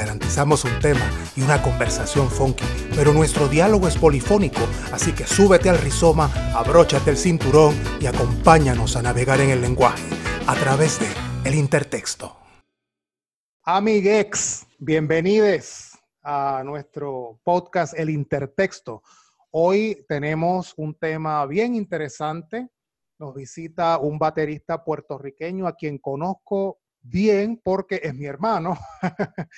Garantizamos un tema y una conversación funky, pero nuestro diálogo es polifónico, así que súbete al rizoma, abróchate el cinturón y acompáñanos a navegar en el lenguaje a través de El Intertexto. Amiguex, bienvenidos a nuestro podcast El Intertexto Hoy tenemos un tema bien interesante. Nos visita un baterista puertorriqueño a quien conozco bien porque es mi hermano.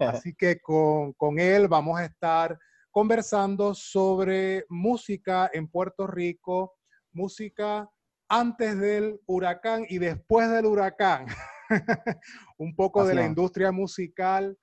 Así que con, con, él vamos a estar conversando sobre música en Puerto Rico, música antes del huracán y después del huracán. un poco de la industria musical,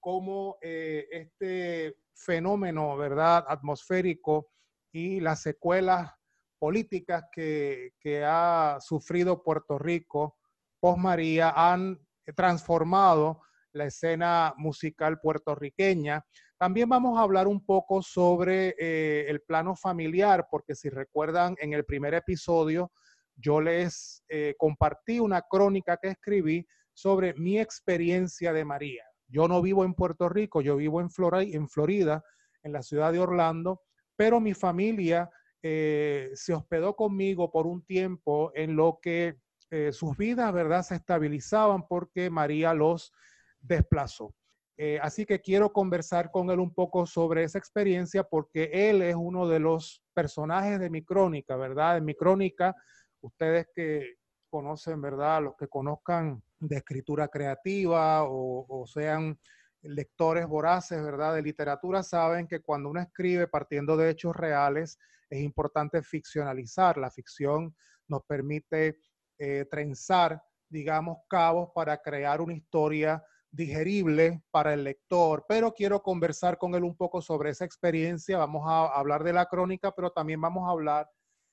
cómo eh, este fenómeno, ¿verdad?, atmosférico y las secuelas políticas que, ha sufrido Puerto Rico post María han transformado la escena musical puertorriqueña. También vamos a hablar un poco sobre eh, el plano familiar, porque si recuerdan en el primer episodio, yo les eh, compartí una crónica que escribí sobre mi experiencia de María. Yo no vivo en Puerto Rico, yo vivo en, Florida, en la ciudad de Orlando, pero mi familia eh, se hospedó conmigo por un tiempo en lo que eh, sus vidas, ¿verdad?, se estabilizaban porque María los desplazó. Eh, así que quiero conversar con él un poco sobre esa experiencia porque él es uno de los personajes de mi crónica, ¿verdad? En mi crónica, ustedes que conocen, ¿verdad? Los que conozcan de escritura creativa o, sean lectores voraces, ¿verdad? De literatura, saben que cuando uno escribe partiendo de hechos reales, es importante ficcionalizar. La ficción nos permite eh, trenzar, digamos, cabos para crear una historia digerible para el lector, pero quiero conversar con él un poco sobre esa experiencia. Vamos a hablar de la crónica, pero también vamos a hablar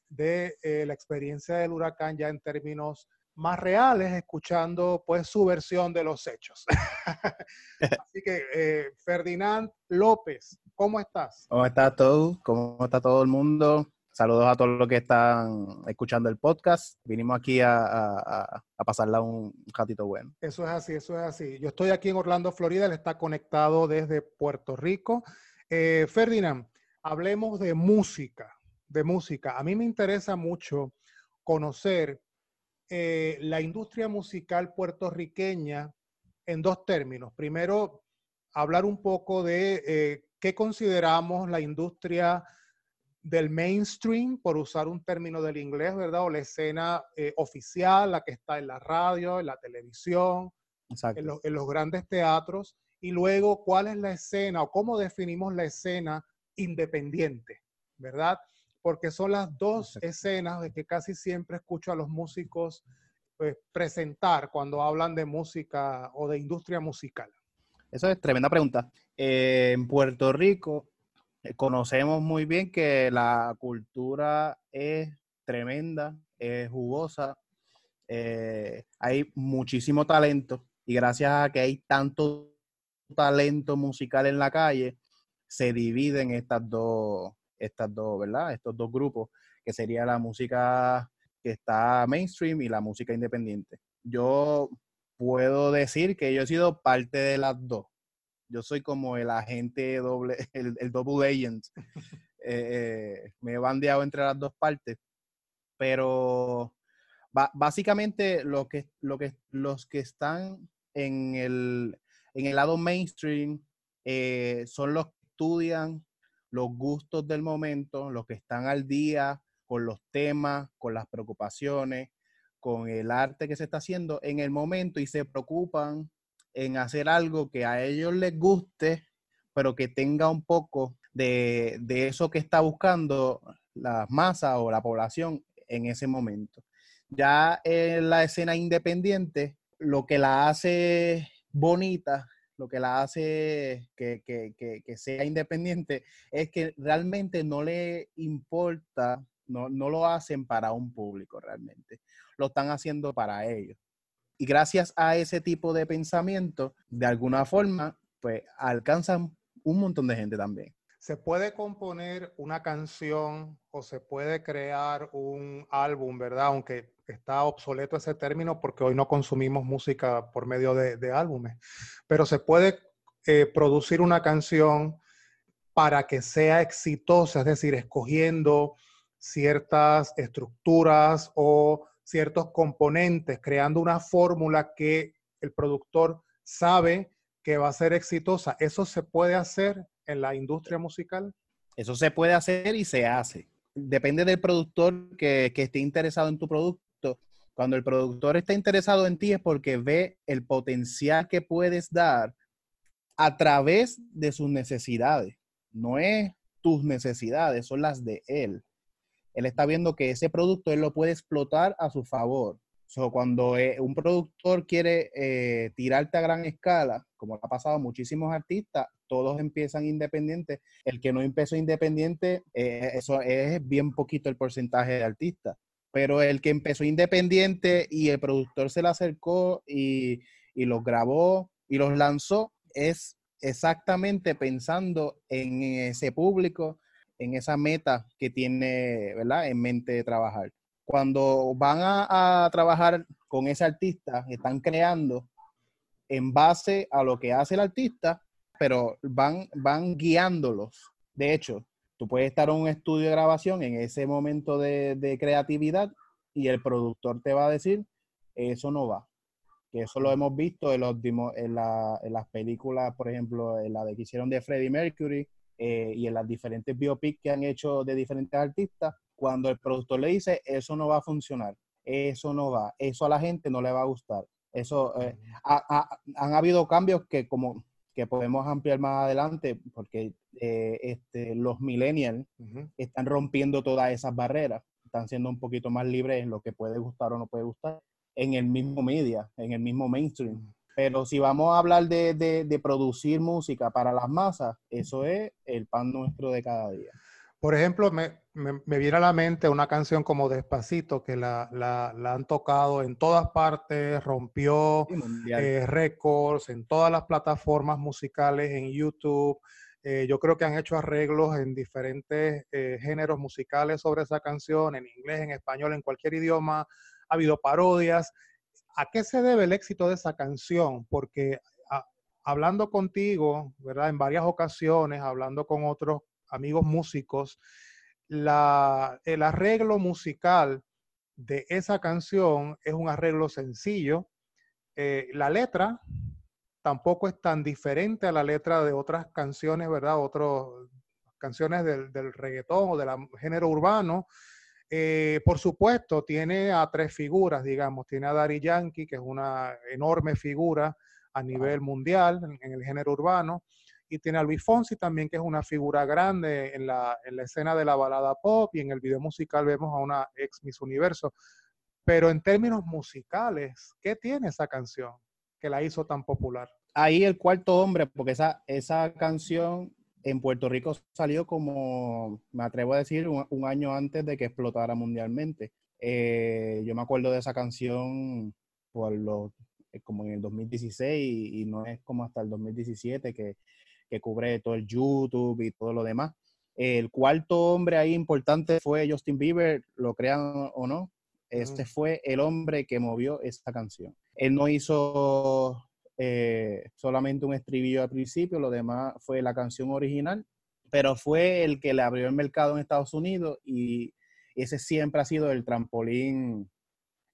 de eh, la experiencia del huracán ya en términos más reales, escuchando pues su versión de los hechos. Así que, eh, Ferdinand López, ¿cómo estás? ¿Cómo estás tú? ¿Cómo está todo el mundo? Saludos a todos los que están escuchando el podcast. Vinimos aquí a, pasarla un ratito bueno. Eso es así, eso es así. Yo estoy aquí en Orlando, Florida, él está conectado desde Puerto Rico. Eh, Ferdinand, hablemos de música, de música. A mí me interesa mucho conocer eh, la industria musical puertorriqueña en dos términos. Primero, hablar un poco de eh, qué consideramos la industria del mainstream, por usar un término del inglés, ¿verdad? O la escena eh, oficial, la que está en la radio, en la televisión, en, en, los grandes teatros. Y luego, ¿cuál es la escena o cómo definimos la escena independiente, ¿verdad? porque son las dos escenas de que casi siempre escucho a los músicos pues, presentar cuando hablan de música o de industria musical. Eso es tremenda pregunta. Eh, en Puerto Rico conocemos muy bien que la cultura es tremenda, es jugosa, eh, hay muchísimo talento y gracias a que hay tanto talento musical en la calle, se dividen estas dos, estas dos, ¿verdad? Estos dos grupos, que sería la música que está mainstream y la música independiente. Yo puedo decir que yo he sido parte de las dos. Yo soy como el agente doble, el, double agent. Eh, eh, me he bandeado entre las dos partes. Pero básicamente lo que, lo que, los que están en el, en el lado mainstream eh, son los que estudian los gustos del momento, los que están al día con los temas, con las preocupaciones, con el arte que se está haciendo en el momento y se preocupan en hacer algo que a ellos les guste, pero que tenga un poco de, eso que está buscando la masa o la población en ese momento. Ya en la escena independiente, lo que la hace bonita lo que la hace que, sea independiente es que realmente no le importa no, no lo hacen para un público realmente, lo están haciendo para ellos. Y gracias a ese tipo de pensamiento, de alguna forma, pues alcanzan un montón de gente también. ¿Se puede componer una canción o se puede crear un álbum, verdad? Aunque está obsoleto ese término porque hoy no consumimos música por medio de, álbumes, pero se puede eh, producir una canción para que sea exitosa, es decir, escogiendo ciertas estructuras o ciertos componentes, creando una fórmula que el productor sabe que va a ser exitosa. ¿Eso se puede hacer en la industria musical? Eso se puede hacer y se hace. Depende del productor que, que esté interesado en tu producto. Cuando el productor está interesado en ti es porque ve el potencial que puedes dar a través de sus necesidades. No es tus necesidades, son las de él. Él está viendo que ese producto él lo puede explotar a su favor. So, cuando eh, un productor quiere eh, tirarte a gran escala, como ha pasado a muchísimos artistas, todos empiezan independientes. El que no empezó independiente, eh, eso es bien poquito el porcentaje de artistas. Pero el que empezó independiente y el productor se le acercó y, y los grabó y los lanzó, es exactamente pensando en ese público, en esa meta que tiene, ¿verdad? En mente de trabajar cuando van a, trabajar con ese artista, están creando en base a lo que hace el artista, pero van, van guiándolos. De hecho, tú puedes estar en un estudio de grabación en ese momento de, creatividad y el productor te va a decir, eso no va. Que eso lo hemos visto en, los, en, las películas, por ejemplo, en la de que hicieron de Freddie Mercury eh, y en las diferentes biopics que han hecho de diferentes artistas cuando el productor le dice, eso no va a funcionar, eso no va, eso a la gente no le va a gustar. Eso, eh, han habido cambios que como que podemos ampliar más adelante porque eh, este, los millennials están rompiendo todas esas barreras, están siendo un poquito más libres en lo que puede gustar o no puede gustar en el mismo media, en el mismo mainstream. Pero si vamos a hablar de, de producir música para las masas, eso es el pan nuestro de cada día. Por ejemplo, me, viene a la mente una canción como Despacito, que la, han tocado en todas partes, rompió eh, récords en todas las plataformas musicales, en YouTube. Eh, yo creo que han hecho arreglos en diferentes eh, géneros musicales sobre esa canción, en inglés, en español, en cualquier idioma. Ha habido parodias. ¿A qué se debe el éxito de esa canción? Porque hablando contigo, ¿verdad? En varias ocasiones, hablando con otros amigos músicos, el arreglo musical de esa canción es un arreglo sencillo. Eh, la letra tampoco es tan diferente a la letra de otras canciones, ¿verdad? Otras canciones del, del, reggaetón o del género urbano. Eh, por supuesto, tiene a tres figuras, digamos. Tiene a Daddy Yankee, que es una enorme figura a nivel mundial en el género urbano y tiene a Luis Fonsi también, que es una figura grande en la, en la escena de la balada pop y en el video musical vemos a una ex Miss Universo. Pero en términos musicales, ¿qué tiene esa canción que la hizo tan popular? Ahí el cuarto hombre, porque esa, esa canción en Puerto Rico salió como, me atrevo a decir, un, año antes de que explotara mundialmente. Eh, yo me acuerdo de esa canción por lo, como en el 2016 y, y, no es como hasta el 2017 que que cubre todo el YouTube y todo lo demás. El cuarto hombre ahí importante fue Justin Bieber, lo crean o no. Este fue el hombre que movió esta canción. Él no hizo eh, solamente un estribillo al principio, lo demás fue la canción original, pero fue el que le abrió el mercado en Estados Unidos y ese siempre ha sido el trampolín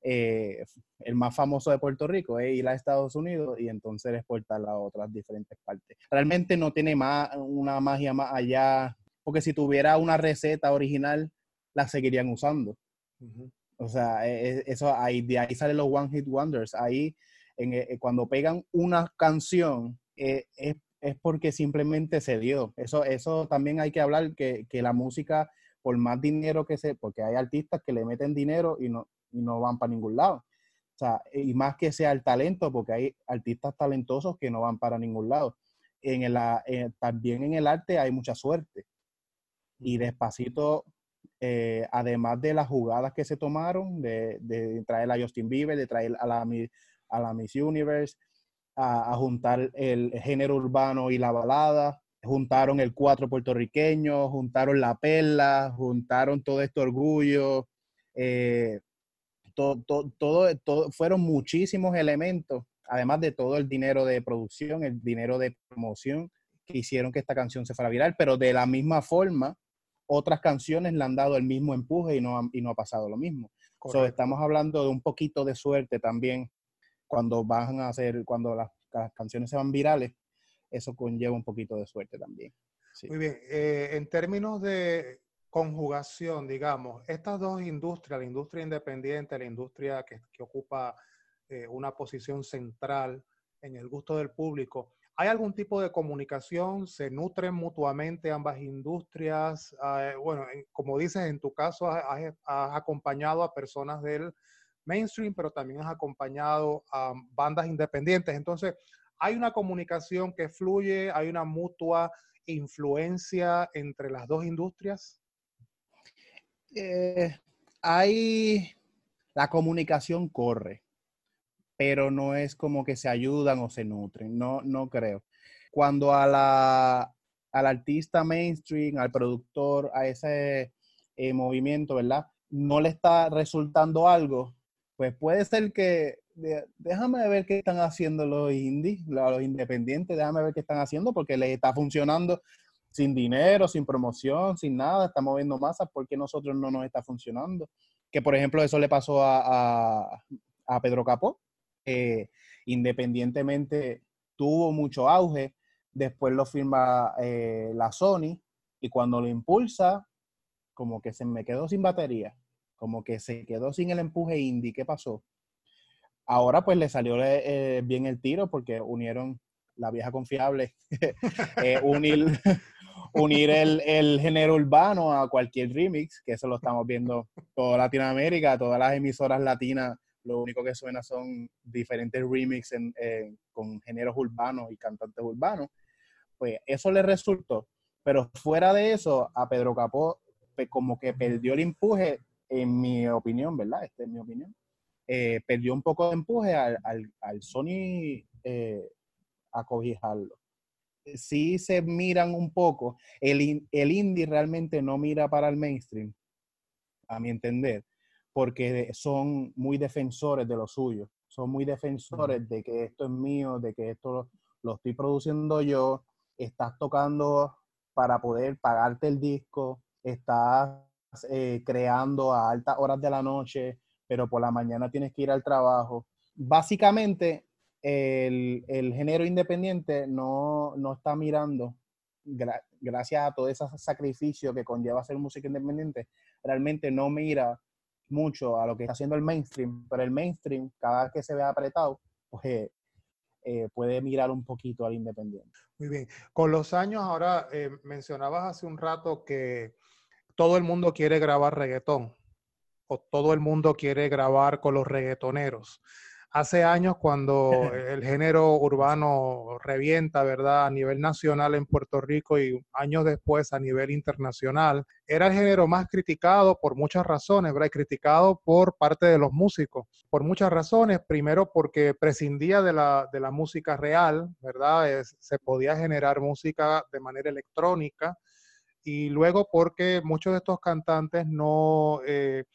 eh, el más famoso de Puerto Rico es ir a Estados Unidos y entonces exportarla a otras diferentes partes. Realmente no tiene más, una magia más allá, porque si tuviera una receta original, la seguirían usando. O sea, e, e, eso ahí, de ahí salen los One Hit Wonders. Ahí, en, eh, cuando pegan una canción, eh, es, es, porque simplemente se dio. Eso, eso también hay que hablar, que, que la música, por más dinero que se, porque hay artistas que le meten dinero y no, y no van para ningún lado. O sea, y más que sea el talento, porque hay artistas talentosos que no van para ningún lado. En el, también en el arte hay mucha suerte. Y despacito eh, además de las jugadas que se tomaron, de, traer a Justin Bieber, de traer a la, a la Miss Universe, a, juntar el género urbano y la balada, juntaron el cuatro puertorriqueño, juntaron la perla, juntaron todo este orgullo, eh, todo, todo, fueron muchísimos elementos, además de todo el dinero de producción, el dinero de promoción que hicieron que esta canción se fuera viral, pero de la misma forma, otras canciones le han dado el mismo empuje y no, y no ha pasado lo mismo. estamos hablando de un poquito de suerte también cuando van a hacer, cuando las, canciones se van virales, eso conlleva un poquito de suerte también. Muy bien, eh, en términos de conjugación, digamos, estas dos industrias, la industria independiente, la industria que, ocupa eh, una posición central en el gusto del público, ¿Hay algún tipo de comunicación? ¿Se nutren mutuamente ambas industrias? Ah, eh, bueno, como dices, en tu caso has, acompañado a personas del mainstream, pero también has acompañado a bandas independientes. Entonces, ¿hay una comunicación que fluye? ¿Hay una mutua influencia entre las dos industrias? Eh, hay, la comunicación corre pero no es como que se ayudan o se nutren, no, no creo. Cuando a la, al artista mainstream, al productor, a ese eh, movimiento, ¿verdad? No le está resultando algo, pues puede ser que déjame ver qué están haciendo los indies, los independientes, déjame ver qué están haciendo porque les está funcionando sin dinero, sin promoción, sin nada, está moviendo masas, porque nosotros no nos está funcionando? Que por ejemplo eso le pasó a, a, Pedro Capó, eh, independientemente tuvo mucho auge, después lo firma eh, la Sony y cuando lo impulsa, como que se me quedó sin batería, como que se quedó sin el empuje indie, ¿qué pasó? Ahora pues le salió eh, bien el tiro porque unieron la vieja confiable, unir, unir el, el, género urbano a cualquier remix, que eso lo estamos viendo toda Latinoamérica, todas las emisoras latinas lo único que suena son diferentes remixes con géneros urbanos y cantantes urbanos, pues eso le resultó. Pero fuera de eso, a Pedro Capó pues, como que perdió el empuje, en mi opinión, ¿verdad? Esta es mi opinión. Eh, perdió un poco de empuje al, al, Sony eh, acogijarlo. Sí se miran un poco, el, el indie realmente no mira para el mainstream, a mi entender porque son muy defensores de lo suyo, son muy defensores de que esto es mío, de que esto lo, estoy produciendo yo, estás tocando para poder pagarte el disco, estás eh, creando a altas horas de la noche, pero por la mañana tienes que ir al trabajo. Básicamente, el, género independiente no, está mirando, gracias a todo ese sacrificio que conlleva hacer música independiente, realmente no mira mucho a lo que está haciendo el mainstream, pero el mainstream, cada vez que se ve apretado, pues eh, puede mirar un poquito al independiente. Muy bien. Con los años, ahora eh, mencionabas hace un rato que todo el mundo quiere grabar reggaetón o todo el mundo quiere grabar con los reggaetoneros hace años cuando el género urbano revienta, ¿verdad? A nivel nacional en Puerto Rico y años después a nivel internacional, era el género más criticado por muchas razones, ¿verdad? Criticado por parte de los músicos, por muchas razones. Primero porque prescindía de la, de la música real, ¿verdad? se podía generar música de manera electrónica. Y luego porque muchos de estos cantantes no, eh,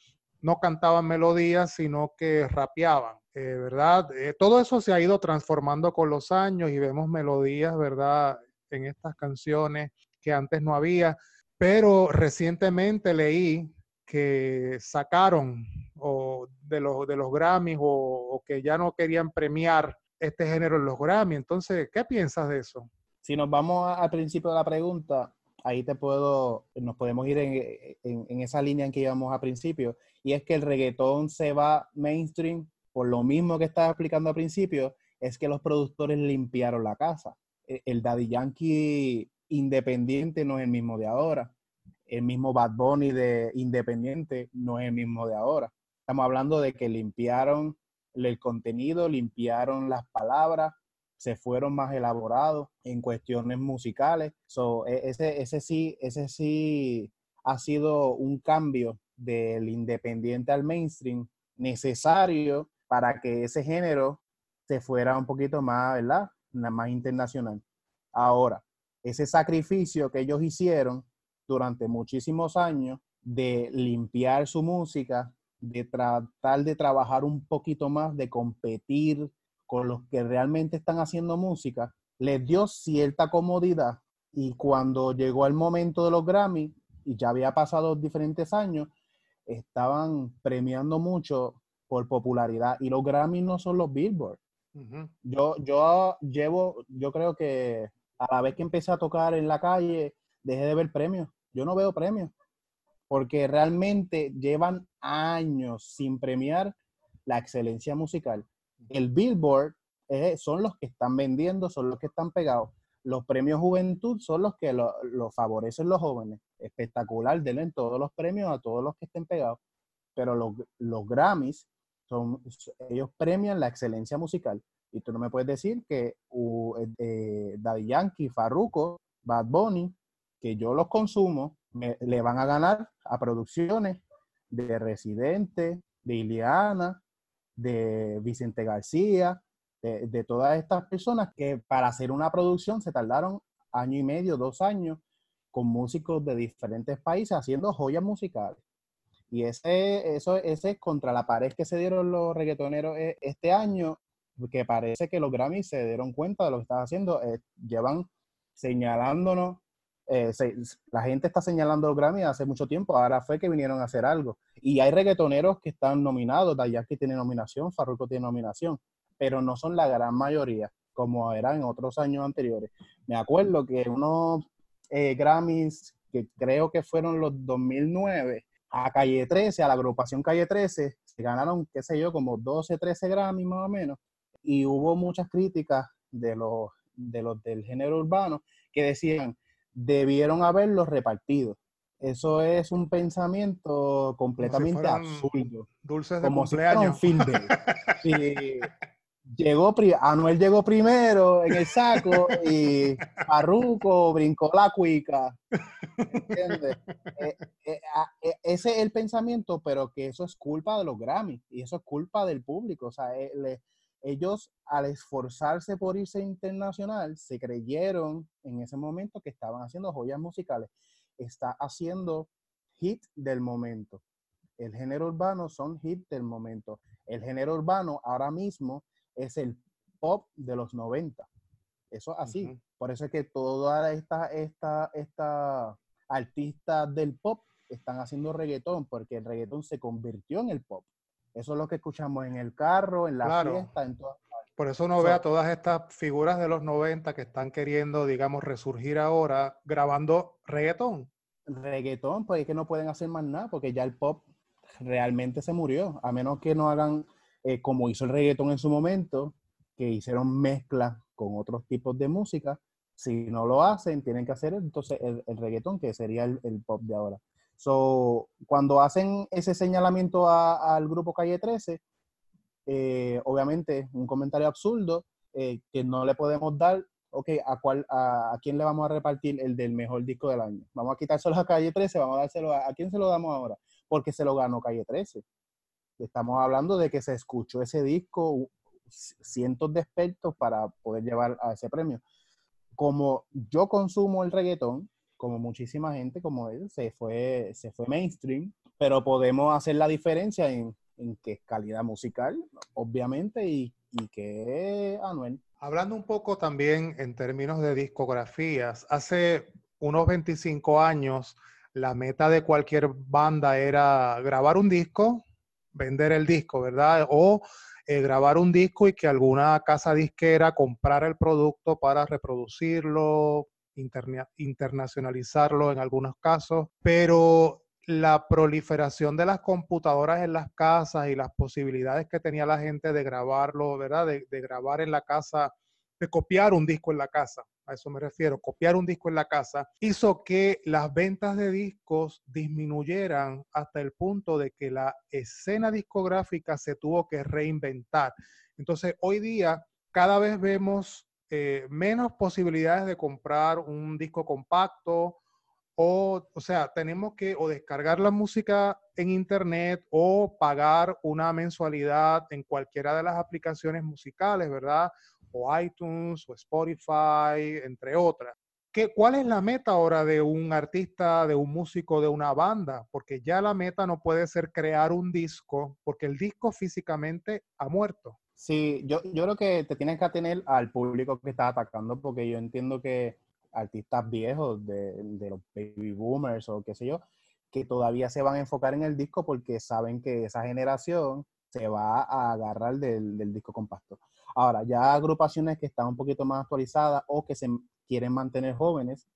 no cantaban melodías, sino que rapeaban. Eh, ¿verdad? Eh, todo eso se ha ido transformando con los años y vemos melodías, ¿verdad? En estas canciones que antes no había, pero recientemente leí que sacaron o de, los, de los Grammys o, que ya no querían premiar este género en los Grammys. Entonces, ¿qué piensas de eso? Si nos vamos al principio de la pregunta, ahí te puedo, nos podemos ir en, en, esa línea en que íbamos al principio, y es que el reggaetón se va mainstream por lo mismo que estaba explicando al principio, es que los productores limpiaron la casa. E, el Daddy Yankee independiente no es el mismo de ahora. El mismo Bad Bunny de independiente no es el mismo de ahora. Estamos hablando de que limpiaron el contenido, limpiaron las palabras, se fueron más elaborados en cuestiones musicales. So, e, ese, ese sí, ese sí ha sido un cambio del independiente al mainstream necesario para que ese género se fuera un poquito más, ¿verdad? Más internacional. Ahora, ese sacrificio que ellos hicieron durante muchísimos años de limpiar su música, de tratar de trabajar un poquito más, de competir con los que realmente están haciendo música, les dio cierta comodidad y cuando llegó el momento de los Grammy, y ya había pasado diferentes años, estaban premiando mucho por popularidad y los Grammy no son los Billboard. Yo, yo llevo, yo creo que a la vez que empecé a tocar en la calle, dejé de ver premios. Yo no veo premios porque realmente llevan años sin premiar la excelencia musical. El Billboard eh, son los que están vendiendo, son los que están pegados. Los premios Juventud son los que lo, favorecen los jóvenes. Espectacular, denle todos los premios a todos los que estén pegados. Pero los, los Grammys, son, ellos premian la excelencia musical. Y tú no me puedes decir que uh, Daddy Yankee, Farruko, Bad Bunny, que yo los consumo, le van a ganar a producciones de Residente, de Iliana, de Vicente García, de, todas estas personas que para hacer una producción se tardaron año y medio, dos años, con músicos de diferentes países haciendo joyas musicales. Y ese, eso, ese es contra la pared que se dieron los reggaetoneros eh, este año, que parece que los Grammys se dieron cuenta de lo que están haciendo, eh, llevan señalándonos eh, la gente está señalando los Grammy hace mucho tiempo, ahora fue que vinieron a hacer algo. Y hay reggaetoneros que están nominados, que tiene nominación, Farruko tiene nominación, pero no son la gran mayoría, como era en otros años anteriores. Me acuerdo que unos eh, Grammys, que creo que fueron los 2009, a Calle 13, a la agrupación Calle 13, se ganaron, qué sé yo, como 12, 13 Grammys más o menos, y hubo muchas críticas de los, de los del género urbano que decían, debieron haberlos repartido. Eso es un pensamiento completamente absurdo. Dulces de como cumpleaños. Si llegó, Anuel llegó primero en el saco y Parruco brincó la cuica. ¿Entiendes? Eh, eh, eh, ese es el pensamiento, pero que eso es culpa de los Grammy y eso es culpa del público. O sea, le, ellos al esforzarse por irse internacional, se creyeron en ese momento que estaban haciendo joyas musicales. Está haciendo hit del momento. El género urbano son hit del momento. El género urbano ahora mismo es el pop de los 90. Eso así. Por eso es que todas estas esta, esta artistas del pop están haciendo reggaetón, porque el reggaetón se convirtió en el pop. Eso es lo que escuchamos en el carro, en la fiesta, en todas Por eso uno ve a todas estas figuras de los 90 que están queriendo, digamos, resurgir ahora grabando reggaetón. Reggaetón, pues es que no pueden hacer más nada porque ya el pop realmente se murió, a menos que no hagan eh, como hizo el reggaetón en su momento, que hicieron mezcla con otros tipos de música. Si no lo hacen, tienen que hacer entonces el, reggaetón, que sería el pop de ahora. So, cuando hacen ese señalamiento al grupo Calle 13, eh, obviamente un comentario absurdo eh, que no le podemos dar, ok, ¿a, cuál, a, quién le vamos a repartir el del mejor disco del año? Vamos a quitárselo a Calle 13, vamos a dárselo a, ¿a quién se lo damos ahora? Porque se lo ganó Calle 13. Estamos hablando de que se escuchó ese disco cientos de expertos para poder llevar a ese premio. Como yo consumo el reggaetón, como muchísima gente como él, se fue, se fue mainstream, pero podemos hacer la diferencia en, en qué calidad musical, obviamente, y, y qué Anuel. Hablando un poco también en términos de discografías, hace unos 25 años la meta de cualquier banda era grabar un disco, vender el disco, ¿verdad? O eh, grabar un disco y que alguna casa disquera comprara el producto para reproducirlo, internacionalizarlo en algunos casos, pero la proliferación de las computadoras en las casas y las posibilidades que tenía la gente de grabarlo, ¿verdad? De, grabar en la casa, de copiar un disco en la casa, a eso me refiero, copiar un disco en la casa, hizo que las ventas de discos disminuyeran hasta el punto de que la escena discográfica se tuvo que reinventar. Entonces, hoy día cada vez vemos eh, menos posibilidades de comprar un disco compacto o, o sea, tenemos que o descargar la música en internet o pagar una mensualidad en cualquiera de las aplicaciones musicales, ¿verdad? O iTunes o Spotify, entre otras. ¿Qué, ¿Cuál es la meta ahora de un artista, de un músico, de una banda? Porque ya la meta no puede ser crear un disco, porque el disco físicamente ha muerto. Sí, yo, yo creo que te tienes que atener al público que estás atacando, porque yo entiendo que artistas viejos, de, de, los baby boomers o qué sé yo, que todavía se van a enfocar en el disco porque saben que esa generación se va a agarrar del, del disco compacto. Ahora, ya agrupaciones que están un poquito más actualizadas o que se quieren mantener jóvenes,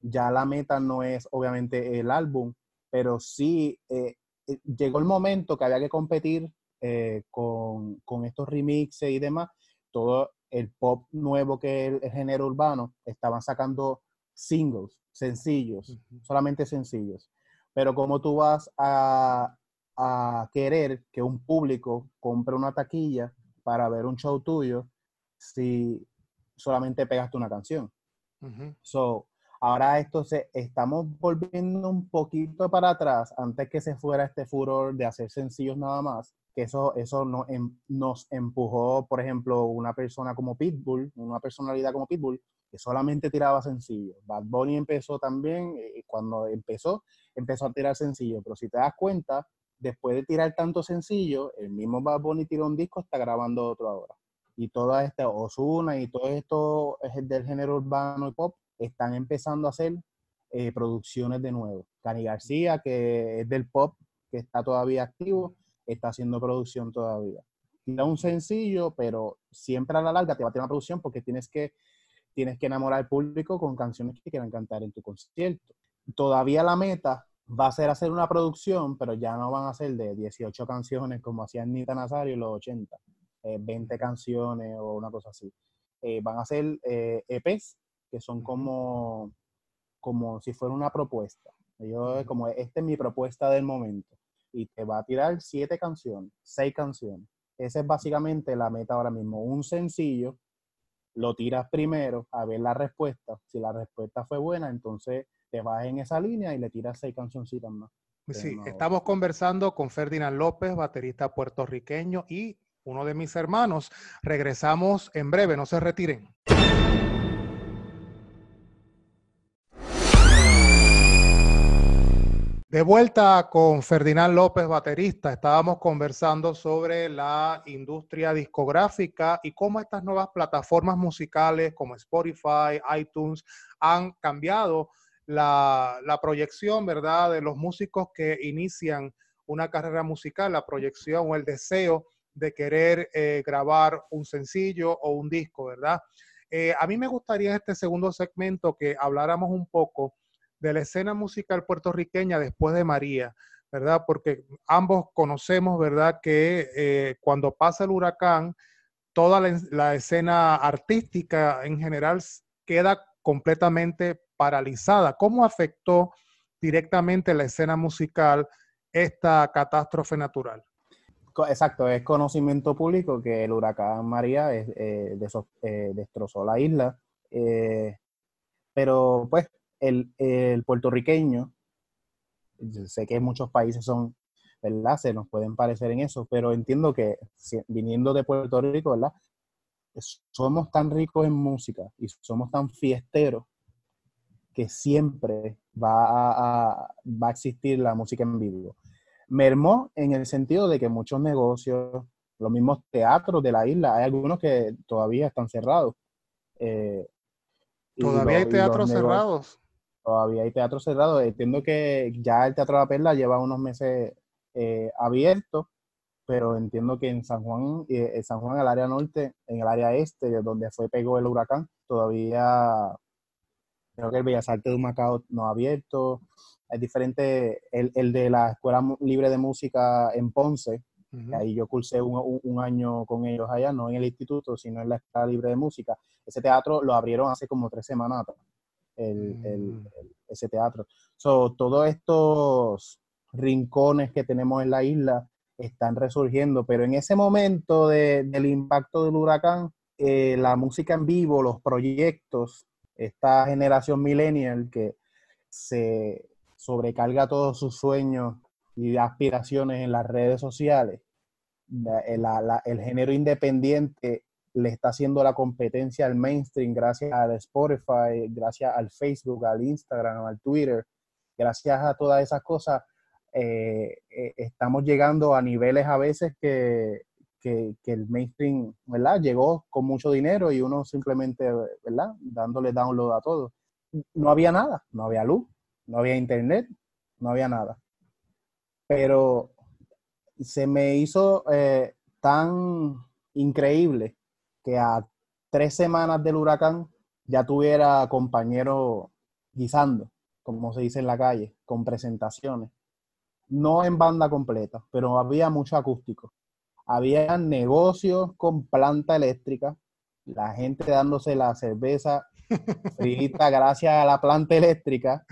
ya la meta no es obviamente el álbum, pero sí eh, eh, llegó el momento que había que competir eh, con, con, estos remixes y demás. Todo el pop nuevo que es el, género urbano, estaban sacando singles, sencillos, solamente sencillos. Pero como tú vas a, a, querer que un público compre una taquilla para ver un show tuyo si solamente pegaste una canción? So, ahora esto se, estamos volviendo un poquito para atrás antes que se fuera este furor de hacer sencillos nada más eso, eso no, em, nos empujó, por ejemplo, una persona como Pitbull, una personalidad como Pitbull, que solamente tiraba sencillo. Bad Bunny empezó también, eh, cuando empezó, empezó a tirar sencillo, pero si te das cuenta, después de tirar tanto sencillo, el mismo Bad Bunny tiró un disco, está grabando otro ahora. Y toda esta Osuna y todo esto del género urbano y pop están empezando a hacer eh, producciones de nuevo. Cani García, que es del pop, que está todavía activo, está haciendo producción todavía. Tira un sencillo, pero siempre a la larga te va a tener una producción porque tienes que, tienes que enamorar al público con canciones que quieran cantar en tu concierto. Todavía la meta va a ser hacer una producción, pero ya no van a ser de 18 canciones como hacía Nita Nazario en los 80, 20 eh, canciones o una cosa así. Eh, van a ser eh, EPs, que son como, como si fuera una propuesta. Yo, como, esta es mi propuesta del momento y te va a tirar siete canciones, seis canciones. Esa es básicamente la meta ahora mismo. Un sencillo, lo tiras primero a ver la respuesta. Si la respuesta fue buena, entonces te vas en esa línea y le tiras seis cancioncitas más. Sí, estamos conversando con Ferdinand López, baterista puertorriqueño y uno de mis hermanos. Regresamos en breve, no se retiren. De vuelta con Ferdinand López, baterista, estábamos conversando sobre la industria discográfica y cómo estas nuevas plataformas musicales como Spotify, iTunes han cambiado la, proyección, ¿verdad?, de los músicos que inician una carrera musical, la proyección o el deseo de querer eh, grabar un sencillo o un disco, ¿verdad? Eh, a mí me gustaría en este segundo segmento que habláramos un poco de la escena musical puertorriqueña después de María, ¿verdad? Porque ambos conocemos, ¿verdad? Que eh, cuando pasa el huracán, toda la, escena artística en general queda completamente paralizada. ¿Cómo afectó directamente la escena musical esta catástrofe natural? Exacto, es conocimiento público que el huracán María eh, destrozó la isla. Eh, pero pues el, el puertorriqueño, sé que muchos países son, ¿verdad? Se nos pueden parecer en eso, pero entiendo que viniendo de Puerto Rico, ¿verdad? Somos tan ricos en música y somos tan fiesteros que siempre va a, va a existir la música en vivo. Mermó en el sentido de que muchos negocios, los mismos teatros de la isla, hay algunos que todavía están cerrados. Eh, ¿Todavía hay teatros cerrados? Todavía hay teatro cerrado. Entiendo que ya el Teatro de la Perla lleva unos meses eh, abierto, pero entiendo que en San Juan, eh, en San Juan, en el área norte, en el área este, donde fue pegó el huracán, todavía creo que el Bellas Artes de Macao no ha abierto. Es diferente el, el, de la Escuela Libre de Música en Ponce. Ahí yo cursé un, un, año con ellos allá, no en el instituto, sino en la Escuela Libre de Música. Ese teatro lo abrieron hace como tres semanas el, mm. ese teatro. So, todos estos rincones que tenemos en la isla están resurgiendo, pero en ese momento del impacto del huracán, eh, la música en vivo, los proyectos, esta generación millennial que, se sobrecarga todos sus sueños y aspiraciones en las redes sociales, el género independiente le está haciendo la competencia al mainstream gracias al Spotify, gracias al Facebook, al Instagram, al Twitter, gracias a todas esas cosas, eh, eh, estamos llegando a niveles a veces que, que, el mainstream, ¿verdad? Llegó con mucho dinero y uno simplemente, ¿verdad? Dándole download a todo. No había nada, no había luz, no había internet, no había nada. Pero se me hizo eh, tan increíble que a tres semanas del huracán ya tuviera compañeros guisando, como se dice en la calle, con presentaciones. No en banda completa, pero había mucho acústico. Había negocios con planta eléctrica, la gente dándose la cerveza frita gracias a la planta eléctrica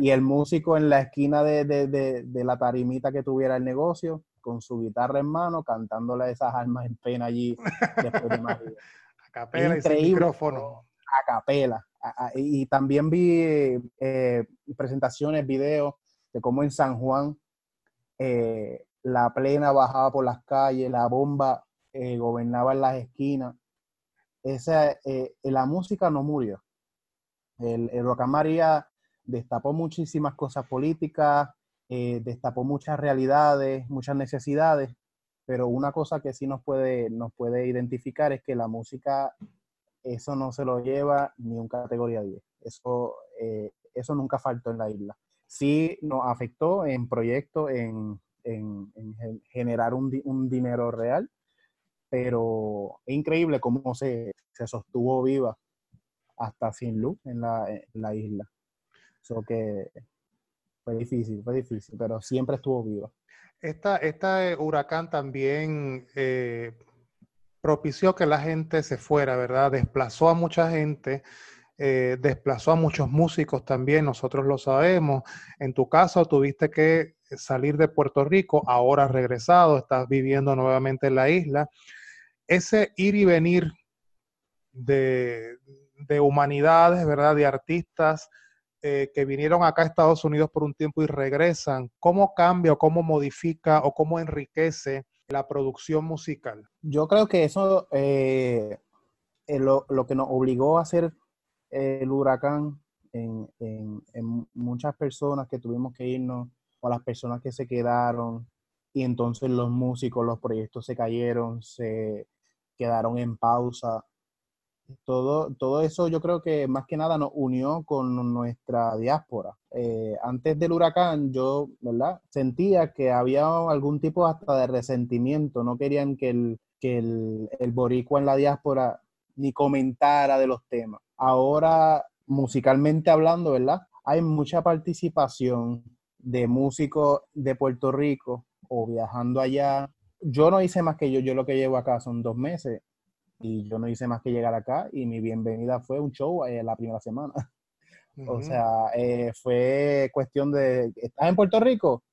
y el músico en la esquina de, de, la tarimita que tuviera el negocio con su guitarra en mano, cantándole esas almas en pena allí después de María. a capela y micrófono. A capela. y también vi eh, presentaciones, videos de cómo en San Juan eh, la plena bajaba por las calles, la bomba eh, gobernaba en las esquinas. Esa, la música no murió. El, el María destapó muchísimas cosas políticas, eh, destapó muchas realidades, muchas necesidades, pero una cosa que sí nos puede, nos puede identificar es que la música, eso no se lo lleva ni un categoría 10. Eso, eh, eso nunca faltó en la isla. Sí nos afectó en proyectos, en, generar un, dinero real, pero es increíble cómo se, sostuvo viva hasta sin luz en la, en la isla. Eso que fue difícil, fue difícil, pero siempre estuvo viva. Esta, este huracán también eh, propició que la gente se fuera, ¿verdad? Desplazó a mucha gente, eh, desplazó a muchos músicos también, nosotros lo sabemos. En tu caso, tuviste que salir de Puerto Rico, ahora regresado, estás viviendo nuevamente en la isla. Ese ir y venir de, de humanidades, ¿verdad? De artistas, eh, que vinieron acá a Estados Unidos por un tiempo y regresan, ¿cómo cambia o cómo modifica o cómo enriquece la producción musical? Yo creo que eso eh, eh lo, lo, que nos obligó a hacer el huracán en, en, en, muchas personas que tuvimos que irnos o las personas que se quedaron y entonces los músicos, los proyectos se cayeron, se quedaron en pausa todo, todo eso yo creo que más que nada nos unió con nuestra diáspora. Eh, antes del huracán yo, ¿verdad? Sentía que había algún tipo hasta de resentimiento, no querían que el, que el, el boricua en la diáspora ni comentara de los temas. Ahora, musicalmente hablando, ¿verdad? Hay mucha participación de músicos de Puerto Rico o viajando allá. Yo no hice más que yo, yo lo que llevo acá son dos meses y yo no hice más que llegar acá y mi bienvenida fue un show eh, la primera semana. O sea, eh, fue cuestión de, ¿estás en Puerto Rico?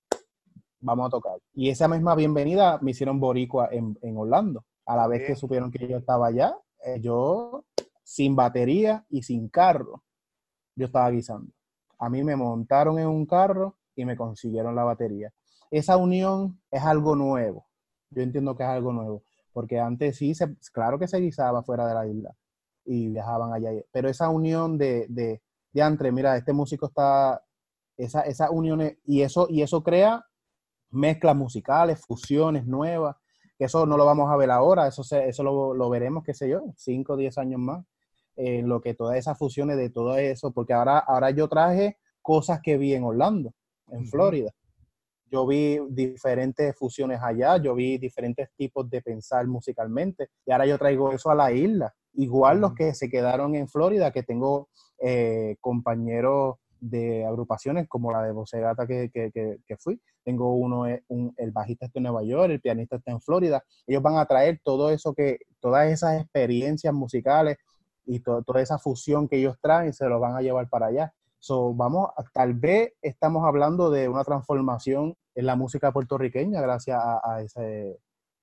Vamos a tocar. Y esa misma bienvenida me hicieron boricua en, en Orlando. A la vez que supieron que yo estaba allá, eh, yo sin batería y sin carro, yo estaba guisando. A mí me montaron en un carro y me consiguieron la batería. Esa unión es algo nuevo. Yo entiendo que es algo nuevo porque antes sí, se, claro que se guisaba fuera de la isla y viajaban allá, pero esa unión de, de, de entre, mira, este músico está, esa, esa unión, y eso, y eso crea mezclas musicales, fusiones nuevas, que eso no lo vamos a ver ahora, eso, eso lo, lo, veremos, qué sé yo, 5 o 10 años más, en lo que todas esas fusiones de todo eso, porque ahora, ahora yo traje cosas que vi en Orlando, en Florida yo vi diferentes fusiones allá, yo vi diferentes tipos de pensar musicalmente y ahora yo traigo eso a la isla. Igual los que se quedaron en Florida, que tengo eh, compañeros de agrupaciones como la de Vocegata que, que, que, fui. Tengo uno, eh, el bajista está en Nueva York, el pianista está en Florida. Ellos van a traer todo eso que, todas esas experiencias musicales y toda esa fusión que ellos traen, se lo van a llevar para allá. So, vamos, tal vez estamos hablando de una transformación en la música puertorriqueña gracias a, ese,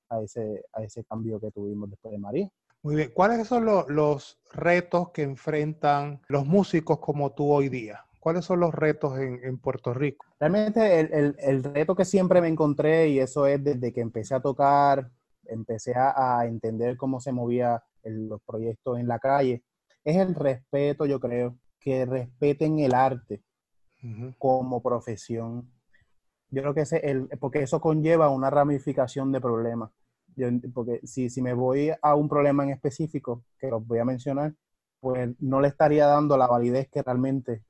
a, ese, a ese cambio que tuvimos después de María. Muy bien, ¿cuáles son los, retos que enfrentan los músicos como tú hoy día? ¿Cuáles son los retos en, Puerto Rico? Realmente el, reto que siempre me encontré, y eso es desde que empecé a tocar, empecé a, entender cómo se movía los proyectos en la calle, es el respeto, yo creo, que respeten el arte como profesión. Yo creo que ese, el, porque eso conlleva una ramificación de problemas. porque si, si me voy a un problema en específico, que los voy a mencionar, pues no le estaría dando la validez que realmente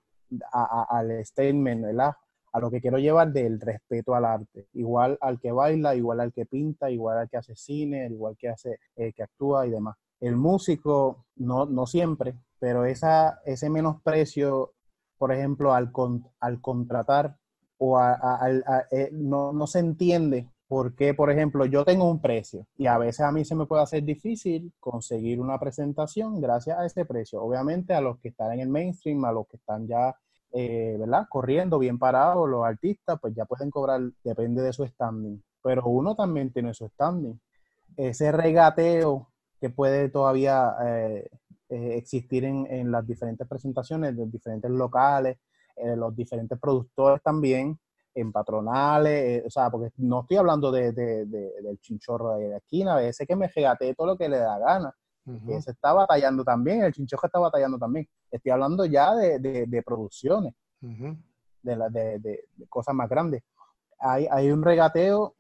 al statement, ¿verdad? A lo que quiero llevar del respeto al arte. Igual al que baila, igual al que pinta, igual al que hace cine, igual que hace, eh, que actúa y demás. El músico, no, no siempre, pero esa, ese menosprecio, por ejemplo, al, al contratar o eh, no, no se entiende porque, por ejemplo, yo tengo un precio y a veces a mí se me puede hacer difícil conseguir una presentación gracias a ese precio. Obviamente a los que están en el mainstream, a los que están ya, eh, ¿verdad? Corriendo bien parados, los artistas, pues ya pueden cobrar, depende de su standing. Pero uno también tiene su standing. Ese regateo que puede todavía eh, eh, existir en, en, las diferentes presentaciones, de diferentes locales, los diferentes productores también, en patronales, eh, o sea, porque no estoy hablando de, del chinchorro de la esquina, ese que me regate todo lo que le da gana. Ese está batallando también, el chinchorro está batallando también. Estoy hablando ya de, producciones, de, cosas más grandes. Hay, hay un regateo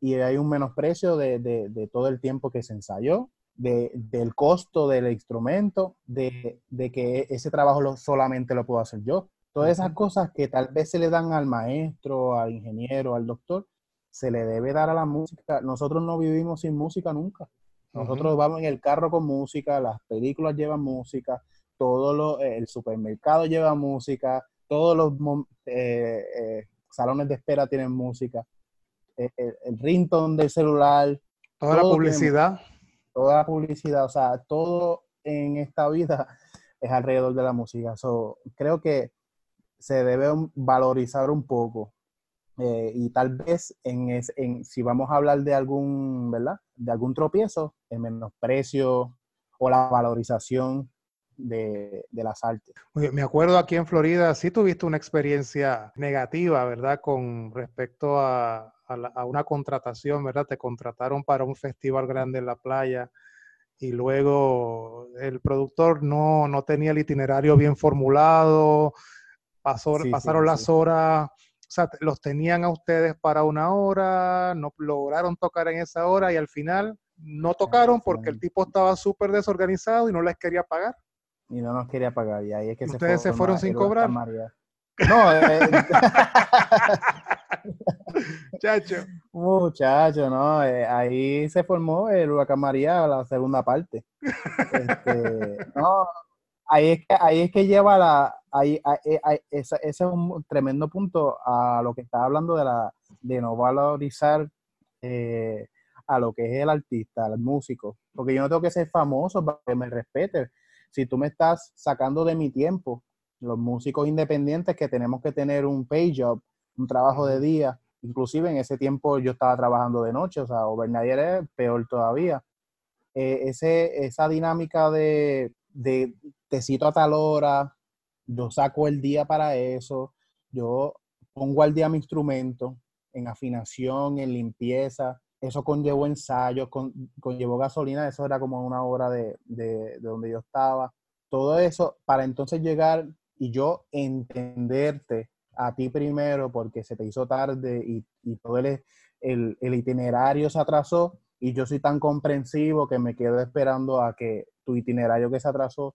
y hay un menosprecio de, todo el tiempo que se ensayó, del costo del instrumento, de, que ese trabajo solamente lo puedo hacer yo. Todas esas cosas que tal vez se le dan al maestro, al ingeniero, al doctor, se le debe dar a la música. Nosotros no vivimos sin música nunca. Nosotros vamos en el carro con música, las películas llevan música, todo lo, eh, el supermercado lleva música, todos los eh, eh, salones de espera tienen música, el, el ringtone del celular. Toda la publicidad. Toda publicidad, o sea, todo en esta vida es alrededor de la música. So, creo que se debe valorizar un poco. Eh, y tal vez en, en, si vamos a hablar de algún, ¿verdad? De algún tropiezo, el menosprecio o la valorización de, las artes. Me acuerdo aquí en Florida, sí tuviste una experiencia negativa, ¿verdad? Con respecto a, a, una contratación, ¿verdad? Te contrataron para un festival grande en la playa y luego el productor no, no tenía el itinerario bien formulado, pasaron las horas, o sea, los tenían a ustedes para una hora, no lograron tocar en esa hora y al final no tocaron porque el tipo estaba súper desorganizado y no les quería pagar. Y no nos quería pagar, y ahí es que ¿Ustedes se, fueron sin cobrar? No, eh, Chacho. Muchacho, no, eh, ahí se formó el huracán María, la segunda parte. Este, no, ahí es que, ahí es que lleva la, ahí, eh, ese, es un tremendo punto a lo que está hablando de, la, de no valorizar eh, a lo que es el artista, el músico, porque yo no tengo que ser famoso para que me respete. Si tú me estás sacando de mi tiempo, los músicos independientes que tenemos que tener un pay job, un trabajo de día, inclusive en ese tiempo yo estaba trabajando de noche, o sea, overnight es peor todavía. Eh, ese, esa dinámica de, de te cito a tal hora, yo saco el día para eso, yo pongo al día mi instrumento en afinación, en limpieza, eso conllevó ensayos, con, conllevó gasolina, eso era como una hora de, de, donde yo estaba. Todo eso para entonces llegar y yo entenderte a ti primero porque se te hizo tarde y, y todo el, el, el, itinerario se atrasó y yo soy tan comprensivo que me quedo esperando a que tu itinerario que se atrasó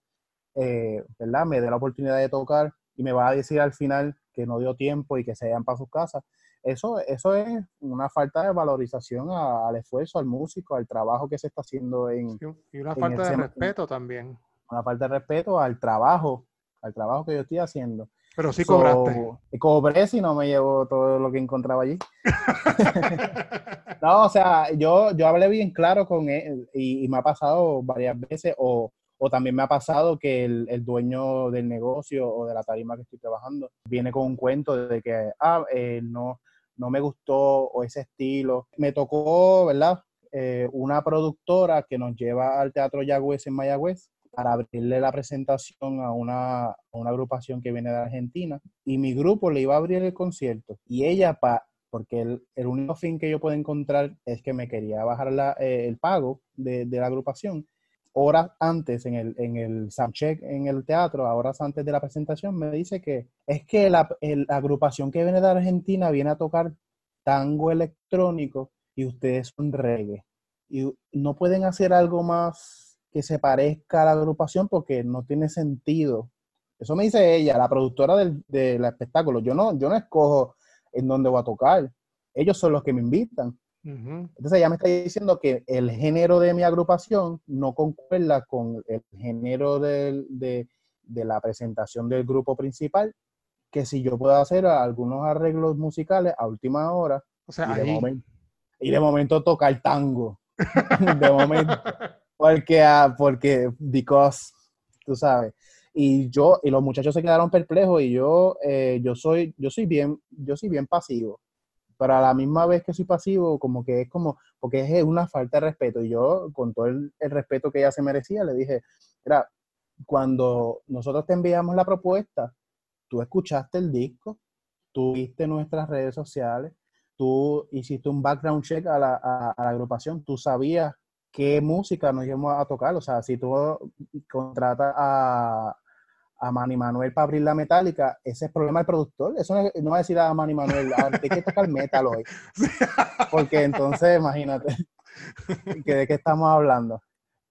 eh, ¿verdad? Me dé la oportunidad de tocar y me va a decir al final que no dio tiempo y que se vayan para sus casas. Eso, eso es una falta de valorización al esfuerzo, al músico, al trabajo que se está haciendo en... Y una falta de respeto también. Una falta de respeto al trabajo, al trabajo que yo estoy haciendo. Pero sí cobraste. cobré si no me llevo todo lo que encontraba allí. no, o sea, yo, yo hablé bien claro con él y, y me ha pasado varias veces o o también me ha pasado que el, dueño del negocio o de la tarima que estoy trabajando viene con un cuento de que, ah, eh, no, no me gustó o ese estilo. Me tocó, ¿verdad? Eh, una productora que nos lleva al Teatro Yagüez en Mayagüez para abrirle la presentación a una, agrupación que viene de Argentina y mi grupo le iba a abrir el concierto y ella, pa, porque el, único fin que yo puedo encontrar es que me quería bajar eh, el pago de, la agrupación. Horas antes, en el, en el soundcheck en el teatro, horas antes de la presentación, me dice que es que la, la agrupación que viene de Argentina viene a tocar tango electrónico y ustedes son reggae. Y no pueden hacer algo más que se parezca a la agrupación porque no tiene sentido. Eso me dice ella, la productora del, espectáculo. Yo no, yo no escojo en dónde voy a tocar. Ellos son los que me invitan. Entonces ella me está diciendo que el género de mi agrupación no concuerda con el género de, de, la presentación del grupo principal, que si yo puedo hacer algunos arreglos musicales a última hora, o sea, y, de momento, y de momento tocar tango. de momento. Porque, ah, porque, because, tú sabes. Y yo, y los muchachos se quedaron perplejos y yo, eh, yo soy, yo soy bien, yo soy bien pasivo. Pero a la misma vez que soy pasivo, como que es como, porque es una falta de respeto. Y yo, con todo el, respeto que ella se merecía, le dije, mira, cuando nosotros te enviamos la propuesta, tú escuchaste el disco, tú viste nuestras redes sociales, tú hiciste un background check a la, a, la agrupación, tú sabías qué música nos íbamos a tocar. O sea, si tú contratas a, a Manny Manuel para abrir la metálica, ese es el problema del productor. Eso no, va a decir a Manny Manuel, ah, hay que tocar metal hoy. Porque entonces, imagínate, que ¿de qué estamos hablando?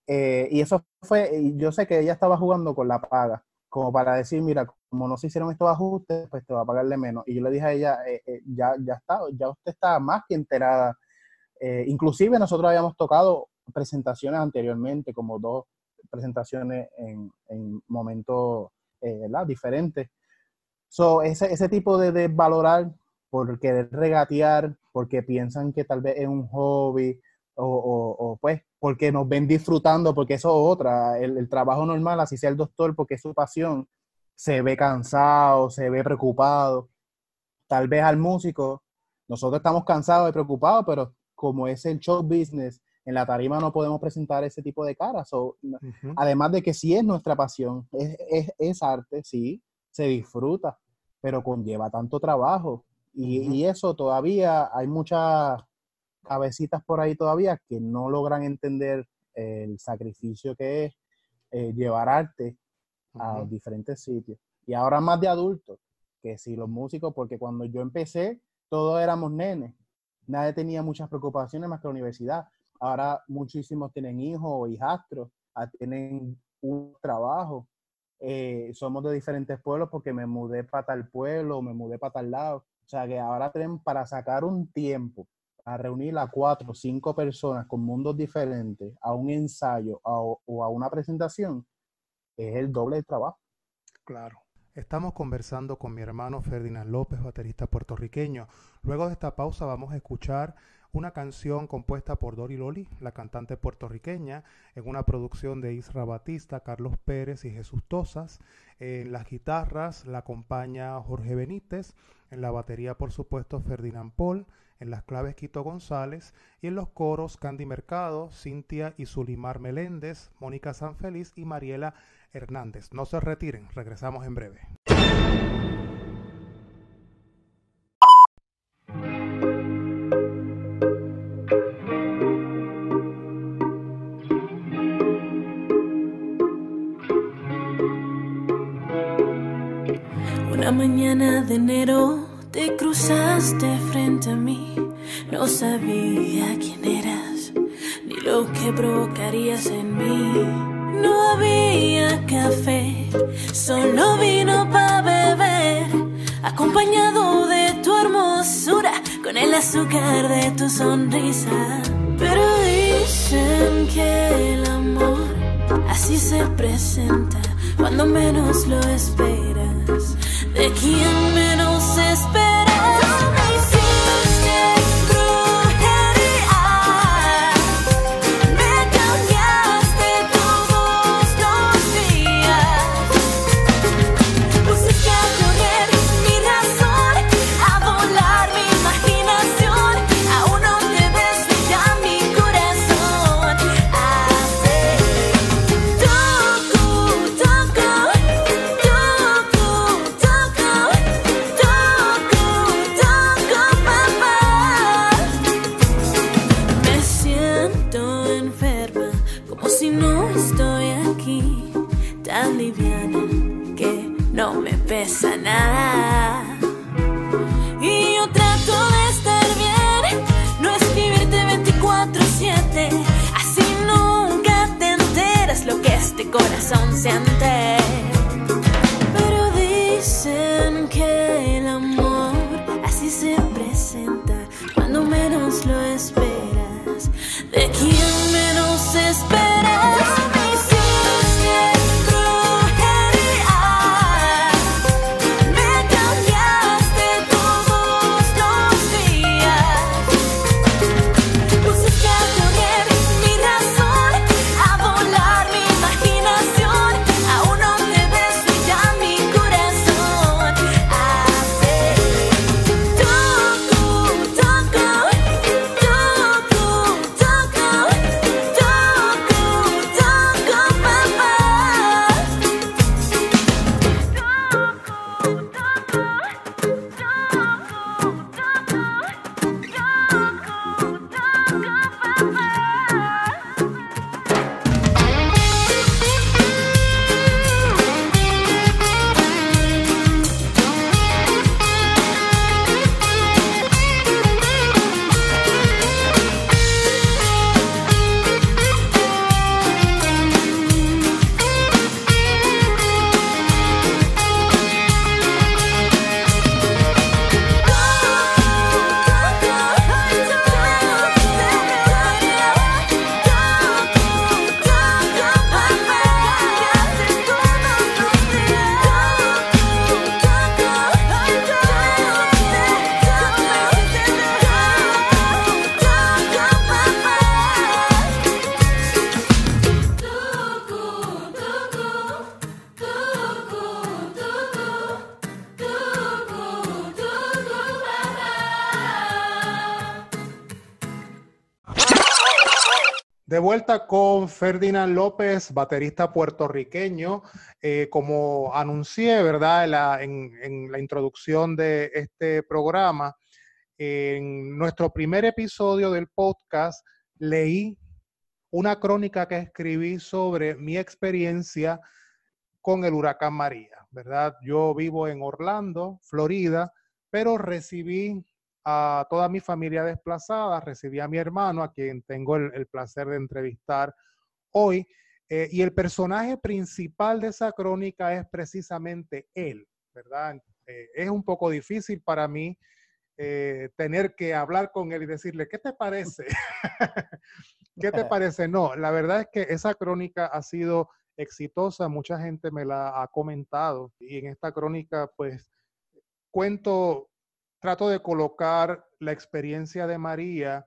Eh, y eso fue, yo sé que ella estaba jugando con la paga como para decir, mira, como no se hicieron estos ajustes, pues te va a pagarle menos. Y yo le dije a ella, eh, eh, ya, ya está, ya usted está más que enterada. Inclusive nosotros habíamos tocado presentaciones anteriormente, como dos presentaciones en, en momentos diferentes. So, ese, ese tipo de, de valorar por querer regatear, porque piensan que tal vez es un hobby, o, pues porque nos ven disfrutando, porque eso es otra, el, trabajo normal, así sea el doctor, porque es su pasión, se ve cansado, se ve preocupado. Tal vez al músico, nosotros estamos cansados y preocupados, pero como es el show business, en la tarima no podemos presentar ese tipo de caras. Además de que sí es nuestra pasión, es, es, arte, sí, se disfruta, pero conlleva tanto trabajo. Y, y eso todavía hay mucha cabecitas por ahí todavía que no logran entender el sacrificio que es eh, llevar arte a diferentes sitios. Y ahora más de adultos, que si los músicos, porque cuando yo empecé, todos éramos nenes. Nadie tenía muchas preocupaciones más que la universidad. Ahora muchísimos tienen hijos o hijastros, ah, tienen un trabajo. Eh, somos de diferentes pueblos porque me mudé para tal pueblo, me mudé para tal lado. O sea que ahora tenemos para sacar un tiempo a reunir a cuatro o cinco personas con mundos diferentes a un ensayo o a una presentación, es el doble de trabajo. Claro. Estamos conversando con mi hermano Ferdinand López, baterista puertorriqueño. Luego de esta pausa vamos a escuchar una canción compuesta por Dori Loli, la cantante puertorriqueña, en una producción de Isra Batista, Carlos Pérez y Jesús Tosas. En las guitarras la acompaña Jorge Benítez, en la batería por supuesto Ferdinand Paul, en las claves Quito González y en los coros Candy Mercado, Cintia y Zulimar Meléndez, Mónica Sanfeliz y Mariela Hernández. No se retiren, regresamos en breve. De enero te cruzaste frente a mí, no sabía quién eras, ni lo que provocarías en mí. No había café, solo vino para beber, acompañado de tu hermosura, con el azúcar de tu sonrisa. Pero dicen que el amor así se presenta cuando menos lo esperas, de quien menos que no me pesa nada. Y yo trato de estar bien, no escribirte 24-7, así nunca te enteras lo que este corazón siente. Pero dicen que el amor así se presenta cuando menos lo esperas, Con Ferdinand López, baterista puertorriqueño. Eh, como anuncié, ¿verdad? La, en la introducción de este programa, en nuestro primer episodio del podcast, leí una crónica que escribí sobre mi experiencia con el huracán María, ¿verdad? Yo vivo en Orlando, Florida, pero recibí a toda mi familia desplazada, recibí a mi hermano, a quien tengo el, el placer de entrevistar hoy, eh, y el personaje principal de esa crónica es precisamente él, ¿verdad? Eh, es un poco difícil para mí eh, tener que hablar con él y decirle, ¿qué te parece? ¿Qué te parece? No, la verdad es que esa crónica ha sido exitosa, mucha gente me la ha comentado y en esta crónica pues cuento, trato de colocar la experiencia de María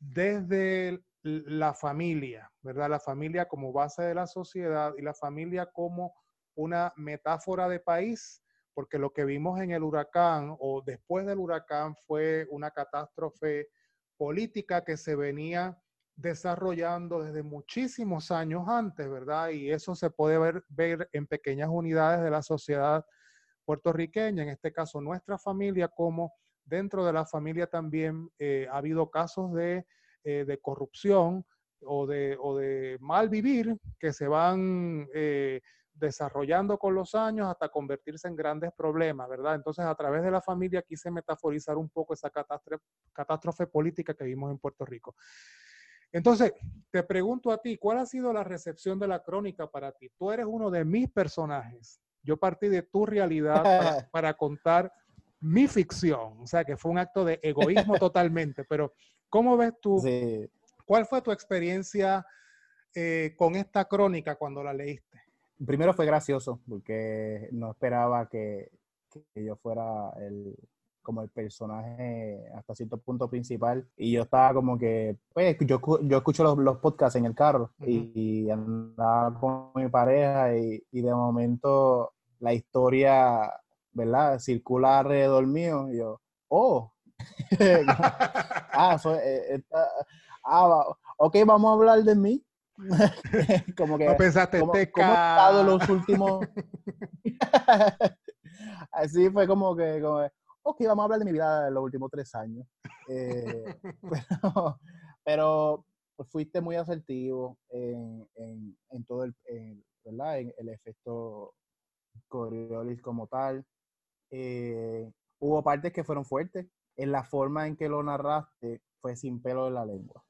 desde la familia, ¿verdad? La familia como base de la sociedad y la familia como una metáfora de país, porque lo que vimos en el huracán o después del huracán fue una catástrofe política que se venía desarrollando desde muchísimos años antes, ¿verdad? Y eso se puede ver, ver en pequeñas unidades de la sociedad puertorriqueña, en este caso nuestra familia, como dentro de la familia también eh, ha habido casos de, eh, corrupción o de, mal vivir que se van eh, desarrollando con los años hasta convertirse en grandes problemas, ¿verdad? Entonces, a través de la familia quise metaforizar un poco esa catástrofe política que vimos en Puerto Rico. Entonces, te pregunto a ti, ¿cuál ha sido la recepción de la crónica para ti? Tú eres uno de mis personajes. Yo partí de tu realidad para, para contar mi ficción. O sea, que fue un acto de egoísmo totalmente. Pero, ¿cómo ves tú? Sí. ¿Cuál fue tu experiencia eh, con esta crónica cuando la leíste? Primero fue gracioso porque no esperaba que, que yo fuera el, como el personaje hasta cierto punto principal y yo estaba como que, pues yo, yo escucho los, los podcasts en el carro y, y andaba con mi pareja y, y de momento la historia, ¿verdad? Circula alrededor mío y yo, oh, ah, soy, eh, esta- ah, va- ok, vamos a hablar de mí. como que No pensaste, ¿Cómo, "Teca". cómo he estado los últimos? Así fue como que, como, que, ok, vamos a hablar de mi vida de los últimos tres años. Eh, pero, pero, fuiste muy asertivo en, todo el, ¿verdad? En el efecto Coriolis como tal. Eh, hubo partes que fueron fuertes. En la forma en que lo narraste fue sin pelo en la lengua.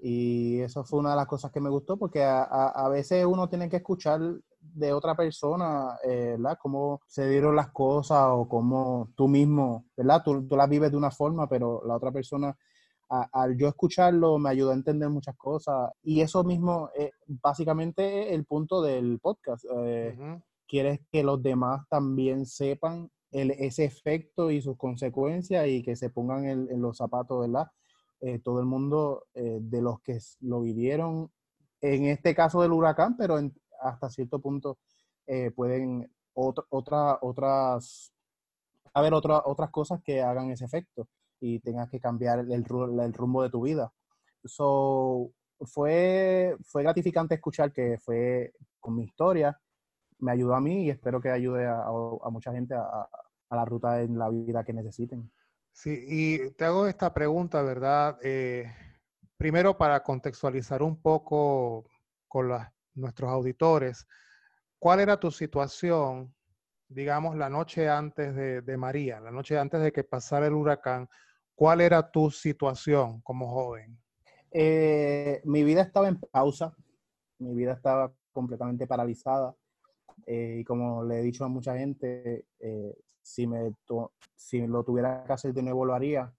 Y eso fue una de las cosas que me gustó porque a, veces uno tiene que escuchar de otra persona, eh, ¿verdad? Cómo se dieron las cosas o cómo tú mismo, ¿verdad? Tú, tú las vives de una forma, pero la otra persona al yo escucharlo me ayudó a entender muchas cosas y eso mismo es básicamente el punto del podcast. Eh, quieres que los demás también sepan el, ese efecto y sus consecuencias y que se pongan en, los zapatos, ¿verdad? Eh, todo el mundo eh, de los que lo vivieron, en este caso del huracán, pero hasta cierto punto pueden otra, otra, otras, haber otra, otras cosas que hagan ese efecto y tengas que cambiar el, el rumbo de tu vida. So, fue, fue gratificante escuchar que fue con mi historia, me ayudó a mí y espero que ayude a, mucha gente a, la ruta en la vida que necesiten. Sí, y te hago esta pregunta, ¿verdad? Eh, primero para contextualizar un poco con nuestros auditores, ¿cuál era tu situación, digamos, la noche antes de, María, la noche antes de que pasara el huracán? ¿Cuál era tu situación como joven? Eh, mi vida estaba en pausa, mi vida estaba completamente paralizada. Eh, y como le he dicho a mucha gente, eh, si, me si lo tuviera que hacer de nuevo lo haría,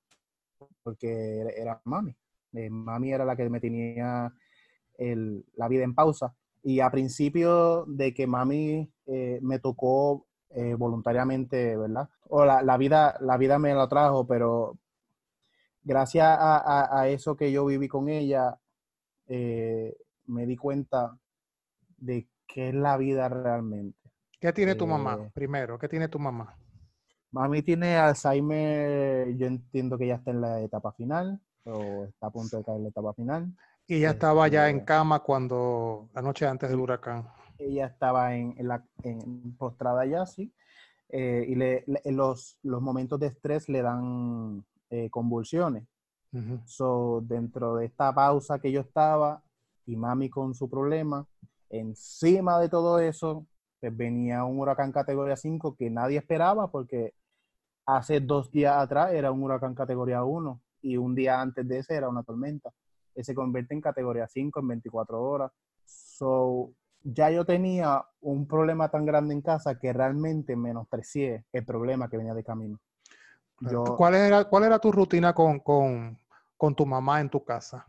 porque era mami. mami era la que me tenía la vida en pausa. Y a principio de que mami me tocó voluntariamente, ¿verdad? O la, la, vida, la vida me lo trajo, pero gracias a, eso que yo viví con ella, eh, me di cuenta de qué es la vida realmente. ¿Qué tiene tu mamá eh, primero? ¿Qué tiene tu mamá? Mami tiene Alzheimer, yo entiendo que ya está en la etapa final o está a punto de caer en la etapa final. Y ella estaba ya en este, cama cuando, la noche antes del huracán. Ella estaba en, la postrada ya, sí. Eh, y le, los, los momentos de estrés le dan eh, convulsiones. So, dentro de esta pausa que yo estaba y mami con su problema, encima de todo eso, pues venía un huracán categoría 5 que nadie esperaba porque hace dos días atrás era un huracán categoría 1 y un día antes de ese era una tormenta. Se convierte en categoría 5 en 24 horas. So, ya yo tenía un problema tan grande en casa que realmente menosprecié el problema que venía de camino. ¿Cuál, era, ¿Cuál era tu rutina con, tu mamá en tu casa?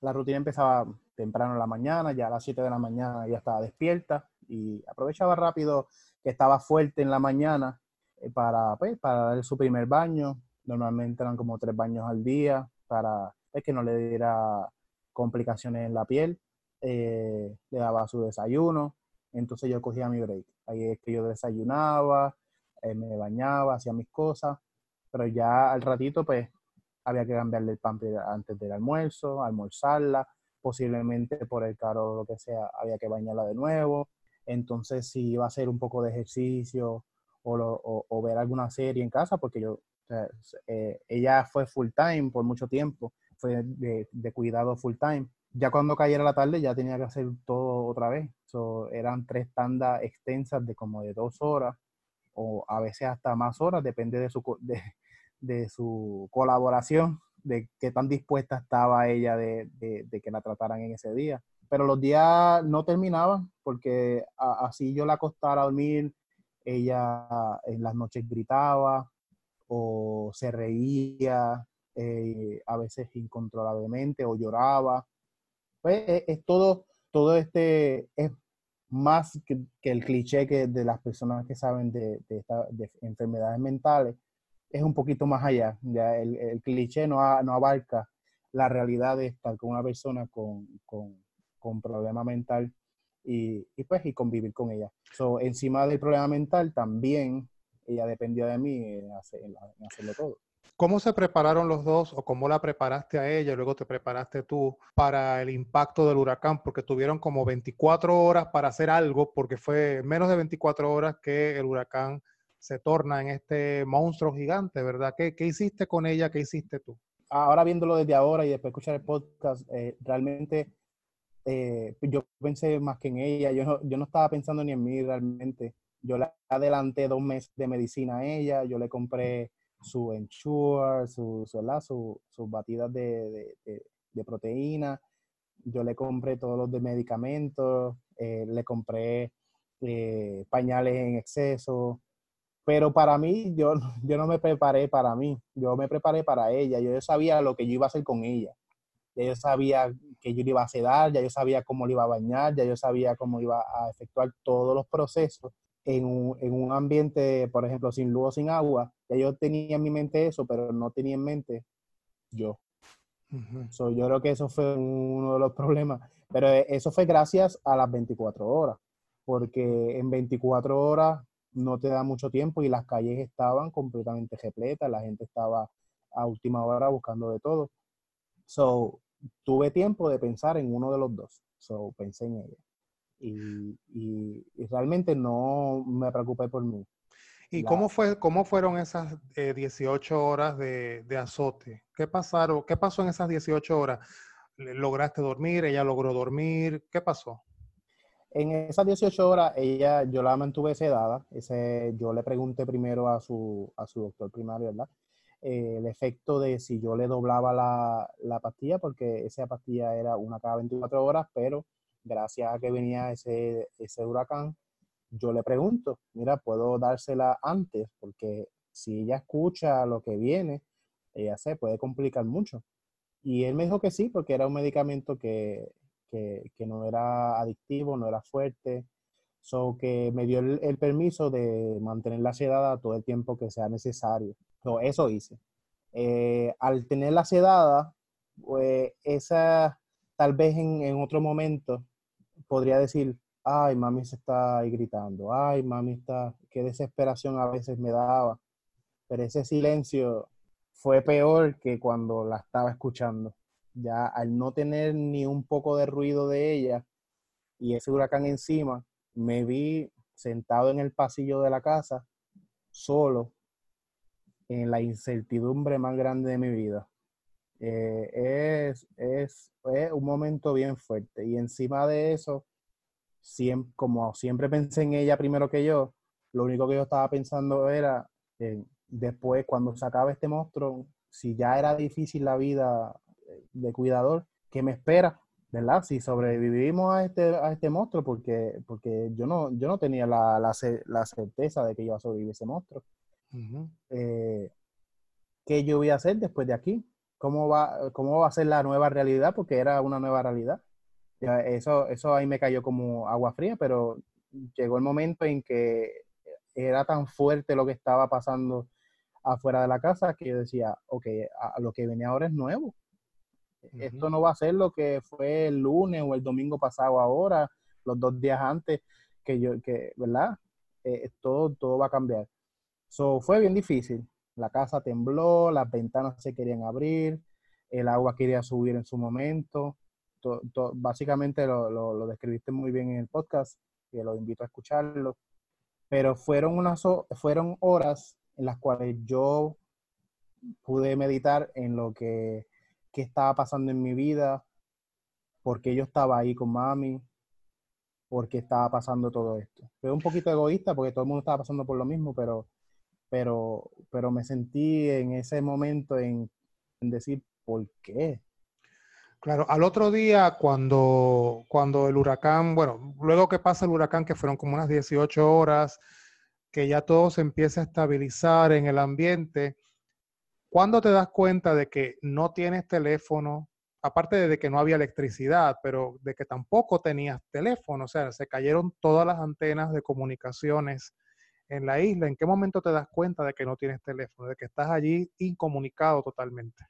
La rutina empezaba temprano en la mañana, ya a las 7 de la mañana ya estaba despierta y aprovechaba rápido que estaba fuerte en la mañana eh, para, pues, para dar su primer baño. Normalmente eran como tres baños al día para pues, que no le diera complicaciones en la piel. Eh, le daba su desayuno, entonces yo cogía mi break. Ahí es que yo desayunaba, eh, me bañaba, hacía mis cosas pero ya al ratito pues había que cambiarle el pan antes del almuerzo, almorzarla, posiblemente por el caro o lo que sea, había que bañarla de nuevo. Entonces, si iba a hacer un poco de ejercicio o, ver alguna serie en casa, porque yo, eh, ella fue full time por mucho tiempo, fue de, cuidado full time. Ya cuando cayera la tarde ya tenía que hacer todo otra vez. eran tres tandas extensas de como de dos horas o a veces hasta más horas, depende de su, de, su colaboración, de qué tan dispuesta estaba ella de, que la trataran en ese día. Pero los días no terminaban porque así yo la acostara a dormir, ella en las noches gritaba o se reía, eh, a veces incontrolablemente o lloraba. Pues es, es, todo, todo este, es más que, el cliché que de las personas que saben de, enfermedades mentales, es un poquito más allá. el, cliché no, no, abarca la realidad de estar con una persona con, con, con problema mental y, y, pues y convivir con ella. So, encima del problema mental, también ella dependía de mí en hacerlo todo. ¿Cómo se prepararon los dos o cómo la preparaste a ella y luego te preparaste tú para el impacto del huracán? Porque tuvieron como 24 horas para hacer algo, porque fue menos de 24 horas que el huracán se torna en este monstruo gigante, ¿verdad? ¿Qué, qué hiciste con ella? ¿Qué hiciste tú? ahora viéndolo desde ahora y después escuchar el podcast, eh, realmente eh, yo pensé más que en ella, yo no, yo no estaba pensando ni en mí realmente. Yo le adelanté dos meses de medicina a ella, yo le compré su Ensure, su, su, sus batidas de, de, de, proteína, yo le compré todos los de medicamentos, eh, le compré eh, pañales en exceso, pero para mí yo, yo no me preparé para mí, yo me preparé para ella, yo sabía lo que yo iba a hacer con ella, ya yo sabía que yo le iba a sedar, ya yo sabía cómo le iba a bañar, ya yo sabía cómo iba a efectuar todos los procesos en un, en un ambiente, por ejemplo, sin luz o sin agua, ya yo tenía en mi mente eso, pero no tenía en mente yo. yo creo que eso fue uno de los problemas. Pero e, eso fue gracias a las 24 horas, porque en 24 horas no te da mucho tiempo y las calles estaban completamente repletas, la gente estaba a última hora buscando de todo. So, tuve tiempo de pensar en uno de los dos. So, pensé en ella. Y, y, realmente no me preocupé por mí. ¿Y cómo, fue, cómo fueron esas 18 eh, horas de, de, azote? ¿Qué, pasaron, ¿Qué pasó en esas 18 horas? ¿Lograste dormir? ¿Ella logró dormir? ¿Qué pasó? En esas 18 horas, ella, yo la mantuve sedada. Ese, yo le pregunté primero a su, a su doctor primario, ¿verdad? Eh, el efecto de si yo le doblaba la, la, pastilla, porque esa pastilla era una cada 24 horas, pero gracias a que venía ese, ese huracán, yo le pregunto, mira, ¿puedo dársela antes? Porque si ella escucha lo que viene, ella se puede complicar mucho. Y él me dijo que sí, porque era un medicamento que, que, no era adictivo, no era fuerte. So que me dio el, permiso de mantenerla sedada todo el tiempo que sea necesario. So, eso hice. Eh, al tenerla sedada, pues esa, tal vez en, en otro momento, podría decir, ay, mami se está ahí gritando, ay, mami está, qué desesperación a veces me daba. Pero ese silencio fue peor que cuando la estaba escuchando. Ya al no tener ni un poco de ruido de ella y ese huracán encima, me vi sentado en el pasillo de la casa, solo, en la incertidumbre más grande de mi vida. Eh, es, es, un momento bien fuerte. Y encima de eso, siempre, como siempre pensé en ella primero que yo, lo único que yo estaba pensando era, después, cuando se acabe este monstruo, si ya era difícil la vida de cuidador, ¿qué me espera? ¿Verdad? Si sobrevivimos a este, a este monstruo, porque, porque yo, no, yo no tenía la, la, la certeza de que iba a sobrevivir ese monstruo. Eh, ¿Qué yo voy a hacer después de aquí? cómo va, cómo va a ser la nueva realidad, porque era una nueva realidad. Eso, eso ahí me cayó como agua fría, pero llegó el momento en que era tan fuerte lo que estaba pasando afuera de la casa que yo decía, ok, lo que viene ahora es nuevo. Esto no va a ser lo que fue el lunes o el domingo pasado ahora, los dos días antes, que yo, que, ¿verdad? Eh, todo, todo va a cambiar. So, fue bien difícil. La casa tembló, las ventanas se querían abrir, el agua quería subir en su momento. Básicamente lo, describiste muy bien en el podcast, y lo invito a escucharlo. Pero fueron, unas, fueron horas en las cuales yo pude meditar en lo que, que estaba pasando en mi vida, porque yo estaba ahí con mami, porque estaba pasando todo esto. Fue un poquito egoísta porque todo el mundo estaba pasando por lo mismo, pero pero, pero me sentí en ese momento en, decir, ¿por qué? Claro, al otro día cuando, cuando el huracán, bueno, luego que pasa el huracán, que fueron como unas 18 horas, que ya todo se empieza a estabilizar en el ambiente, ¿cuándo te das cuenta de que no tienes teléfono? Aparte de que no había electricidad, pero de que tampoco tenías teléfono, o sea, se cayeron todas las antenas de comunicaciones en la isla, ¿en qué momento te das cuenta de que no tienes teléfono, de que estás allí incomunicado totalmente?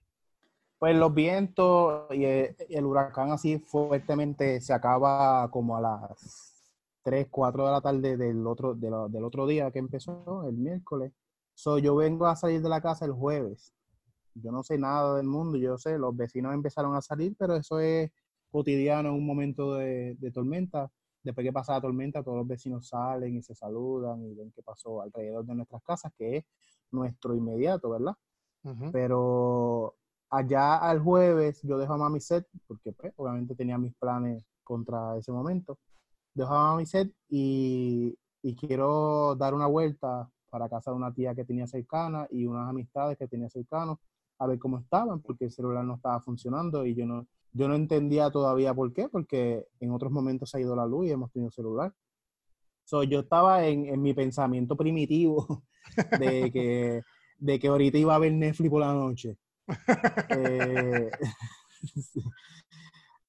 Pues los vientos y el, huracán así fuertemente se acaba como a las 3, 4 de la tarde del otro, del otro día que empezó, el miércoles. So, yo vengo a salir de la casa el jueves. Yo no sé nada del mundo, yo sé, los vecinos empezaron a salir, pero eso es cotidiano en un momento de, de tormenta después que pasa la tormenta, todos los vecinos salen y se saludan y ven qué pasó alrededor de nuestras casas, que es nuestro inmediato, ¿verdad? Pero allá al jueves yo dejo a Mami Set, porque pues, obviamente tenía mis planes contra ese momento. Dejo a Mami Set y, y quiero dar una vuelta para casa de una tía que tenía cercana y unas amistades que tenía cercanos a ver cómo estaban, porque el celular no estaba funcionando y yo no, yo no entendía todavía por qué, porque en otros momentos se ha ido la luz y hemos tenido celular. So, yo estaba en, en mi pensamiento primitivo de que, de que ahorita iba a ver Netflix por la noche. Eh,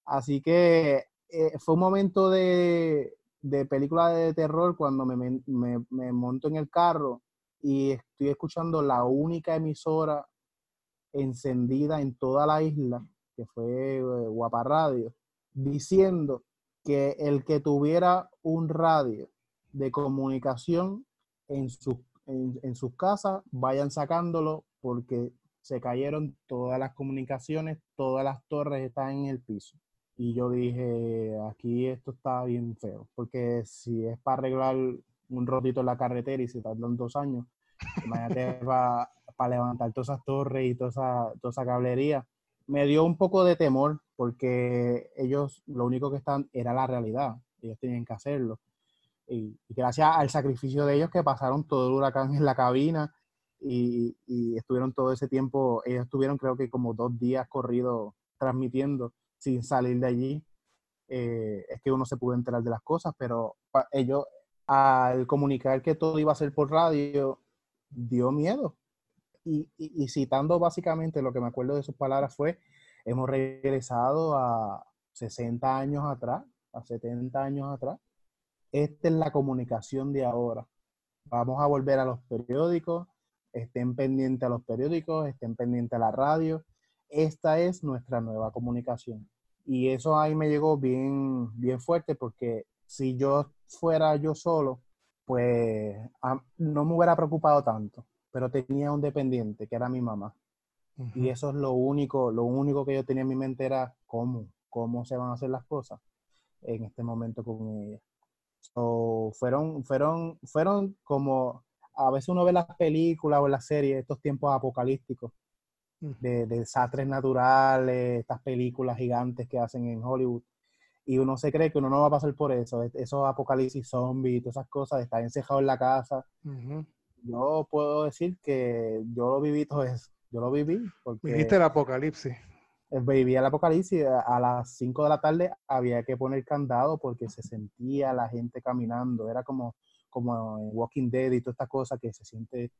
así que eh, fue un momento de, de, película de terror cuando me, me, me monto en el carro y estoy escuchando la única emisora encendida en toda la isla, que fue eh, Guapa Radio, diciendo que el que tuviera un radio de comunicación en, su, en, sus casas, vayan sacándolo porque se cayeron todas las comunicaciones, todas las torres están en el piso. Y yo dije, aquí esto está bien feo, porque si es para arreglar un rotito en la carretera y se tardan dos años, imagínate va para levantar todas esas torres y toda esa, toda esa cablería. Me dio un poco de temor porque ellos lo único que están era la realidad, ellos tenían que hacerlo. Y, gracias al sacrificio de ellos que pasaron todo el huracán en la cabina y, estuvieron todo ese tiempo, ellos estuvieron creo que como dos días corridos transmitiendo sin salir de allí. Eh, es que uno se pudo enterar de las cosas, pero ellos al comunicar que todo iba a ser por radio, dio miedo. Y, y, citando básicamente lo que me acuerdo de sus palabras fue, hemos regresado a 60 años atrás, a 70 años atrás. Esta es la comunicación de ahora. Vamos a volver a los periódicos, estén pendientes a los periódicos, estén pendientes a la radio. Esta es nuestra nueva comunicación. Y eso ahí me llegó bien, bien fuerte porque si yo fuera yo solo, pues no me hubiera preocupado tanto, pero tenía un dependiente que era mi mamá. Y eso es lo único, lo único que yo tenía en mi mente era cómo, cómo se van a hacer las cosas en este momento con ella. fueron, fueron, fueron como, a veces uno ve las películas o las series, estos tiempos apocalípticos, de, de desastres naturales, estas películas gigantes que hacen en Hollywood y uno se cree que uno no va a pasar por eso, esos apocalipsis zombies, todas esas cosas, estar encejado en la casa. Yo puedo decir que yo lo viví todo eso, yo lo viví. Porque Viviste el apocalipsis. Eh, viví el apocalipsis, a las 5 de la tarde había que poner candado porque se sentía la gente caminando, era como, como en Walking Dead y todas estas cosas que se siente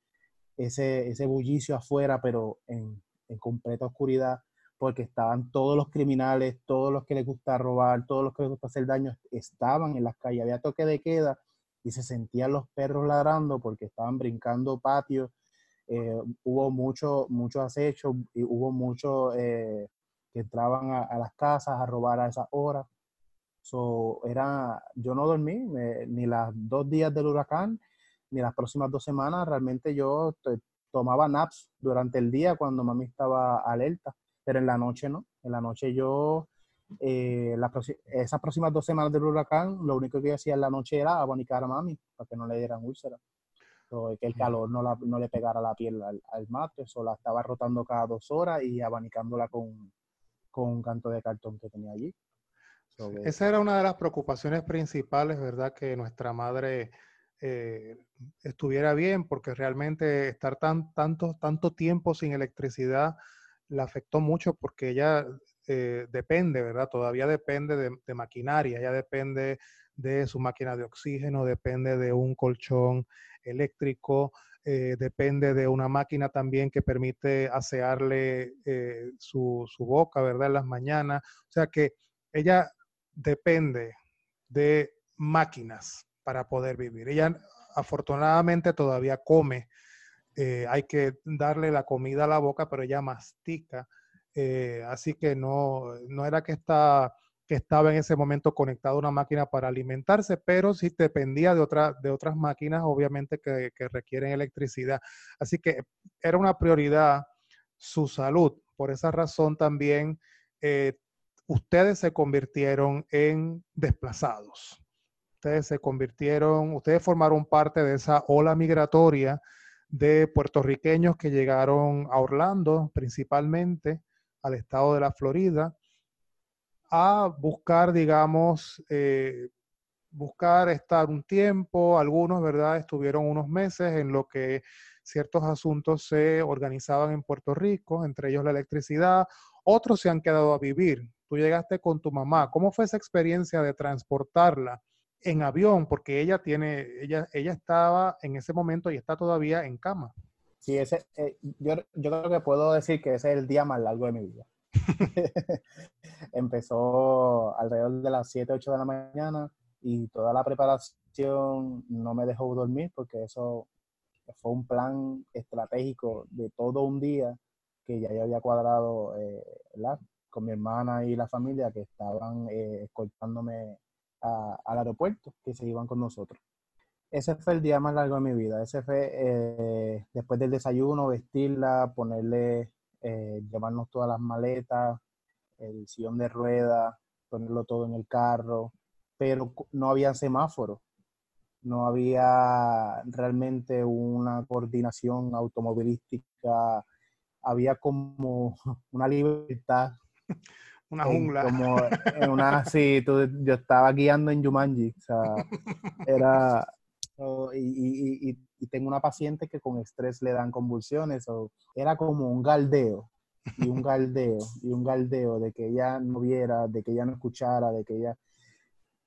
ese, ese bullicio afuera, pero en, en completa oscuridad porque estaban todos los criminales, todos los que les gusta robar, todos los que les gusta hacer daño, estaban en las calles, había toque de queda y se sentían los perros ladrando porque estaban brincando patios, eh, hubo mucho, mucho acecho y hubo muchos eh, que entraban a, las casas a robar a esa hora. So, era, yo no dormí ni los dos días del huracán, ni las próximas dos semanas. Realmente yo tomaba naps durante el día cuando mami estaba alerta pero en la noche no. En la noche yo, eh, esas próximas dos semanas del huracán, lo único que yo hacía en la noche era abanicar a mami para que no le dieran úlceras. que el calor no, no le pegara la piel al, al mate, o la estaba rotando cada dos horas y abanicándola con, con un canto de cartón que tenía allí. Esa era una de las preocupaciones principales, ¿verdad? Que nuestra madre eh, estuviera bien, porque realmente estar tan, tanto, tanto tiempo sin electricidad la afectó mucho porque ella eh, depende, ¿verdad? Todavía depende de, maquinaria, ella depende de su máquina de oxígeno, depende de un colchón eléctrico, eh, depende de una máquina también que permite asearle eh, su, su, boca, ¿verdad? En las mañanas. O sea que ella depende de máquinas para poder vivir. Ella afortunadamente todavía come eh, hay que darle la comida a la boca, pero ella mastica. Eh, así que no, no era que, está, que estaba en ese momento conectado a una máquina para alimentarse, pero sí dependía de, otra, de otras máquinas, obviamente, que, requieren electricidad. Así que era una prioridad su salud. Por esa razón también eh, ustedes se convirtieron en desplazados. Ustedes se convirtieron, ustedes formaron parte de esa ola migratoria de puertorriqueños que llegaron a Orlando principalmente al estado de la Florida a buscar, digamos, eh, buscar estar un tiempo. Algunos, ¿verdad? Estuvieron unos meses en lo que ciertos asuntos se organizaban en Puerto Rico, entre ellos la electricidad. Otros se han quedado a vivir. Tú llegaste con tu mamá. ¿Cómo fue esa experiencia de transportarla en avión? Porque ella tiene, ella, ella estaba en ese momento y está todavía en cama. Sí, ese, eh, yo, yo creo que puedo decir que ese es el día más largo de mi vida. Empezó alrededor de las 7, 8 de la mañana y toda la preparación no me dejó dormir porque eso fue un plan estratégico de todo un día que ya yo había cuadrado eh, con mi hermana y la familia que estaban eh, escoltándome al aeropuerto, que se iban con nosotros. Ese fue el día más largo de mi vida. Ese fue eh, después del desayuno, vestirla, ponerle, eh, llevarnos todas las maletas, el sillón de ruedas, ponerlo todo en el carro, pero no había semáforo no había realmente una coordinación automovilística, había como una libertad. Una jungla. Como en una, sí, yo estaba guiando en Jumanji, o sea, era, y, y, tengo una paciente que con estrés le dan convulsiones, o era como un galdeo, y un galdeo, y un galdeo de que ella no viera, de que ella no escuchara, de que ella